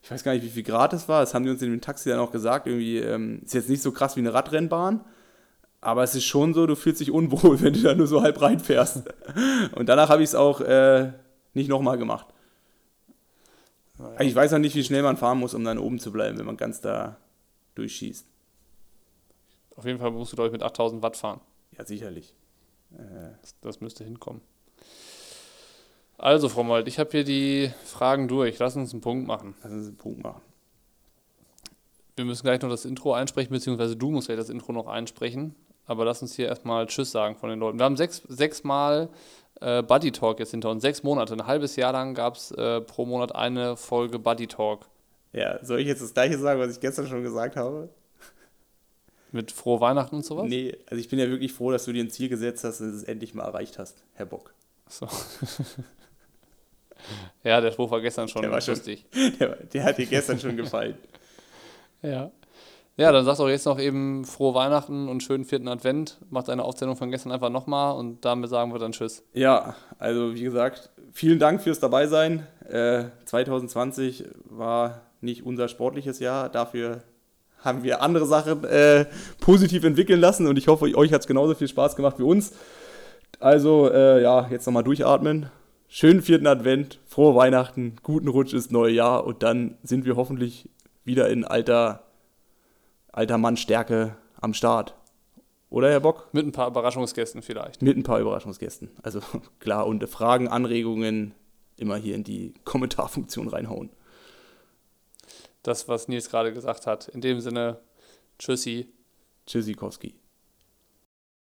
B: ich weiß gar nicht, wie viel Grad es war, das haben die uns in dem Taxi dann auch gesagt, irgendwie, ähm, ist jetzt nicht so krass wie eine Radrennbahn, aber es ist schon so, du fühlst dich unwohl, *laughs* wenn du da nur so halb reinfährst. Und danach habe ich es auch äh, nicht nochmal gemacht. Ja. Ich weiß auch nicht, wie schnell man fahren muss, um dann oben zu bleiben, wenn man ganz da durchschießt.
A: Auf jeden Fall musst du, glaube ich, mit 8000 Watt fahren.
B: Ja, sicherlich.
A: Äh. Das, das, müsste hinkommen. Also, Frau Mold, ich habe hier die Fragen durch. Lass uns einen Punkt machen.
B: Lass uns einen Punkt machen.
A: Wir müssen gleich noch das Intro einsprechen, beziehungsweise du musst gleich das Intro noch einsprechen. Aber lass uns hier erstmal Tschüss sagen von den Leuten. Wir haben sechs, sechs Mal äh, Buddy Talk jetzt hinter uns. Sechs Monate, ein halbes Jahr lang gab es äh, pro Monat eine Folge Buddy Talk.
B: Ja, soll ich jetzt das gleiche sagen, was ich gestern schon gesagt habe?
A: Mit frohe Weihnachten und sowas?
B: Nee, also ich bin ja wirklich froh, dass du dir ein Ziel gesetzt hast und es endlich mal erreicht hast, Herr Bock. So. *laughs*
A: ja, der Spruch war gestern schon der war lustig.
B: Schon, *laughs* der, der hat dir gestern schon gefallen. *laughs*
A: Ja. Ja, dann sag doch jetzt noch eben frohe Weihnachten und schönen vierten Advent. Mach deine Aufzählung von gestern einfach nochmal und damit sagen wir dann Tschüss.
B: Ja, also wie gesagt, vielen Dank fürs Dabeisein. Äh, 2020 war nicht unser sportliches Jahr. Dafür haben wir andere Sachen äh, positiv entwickeln lassen und ich hoffe, euch hat es genauso viel Spaß gemacht wie uns. Also, äh, ja, jetzt nochmal durchatmen. Schönen vierten Advent, frohe Weihnachten, guten Rutsch ins neue Jahr und dann sind wir hoffentlich wieder in alter alter Mann Stärke am Start. Oder, Herr Bock?
A: Mit ein paar Überraschungsgästen vielleicht.
B: Mit ein paar Überraschungsgästen. Also *laughs* klar, und Fragen, Anregungen immer hier in die Kommentarfunktion reinhauen.
A: Das, was Nils gerade gesagt hat. In dem Sinne, tschüssi.
B: Tschüssikowski.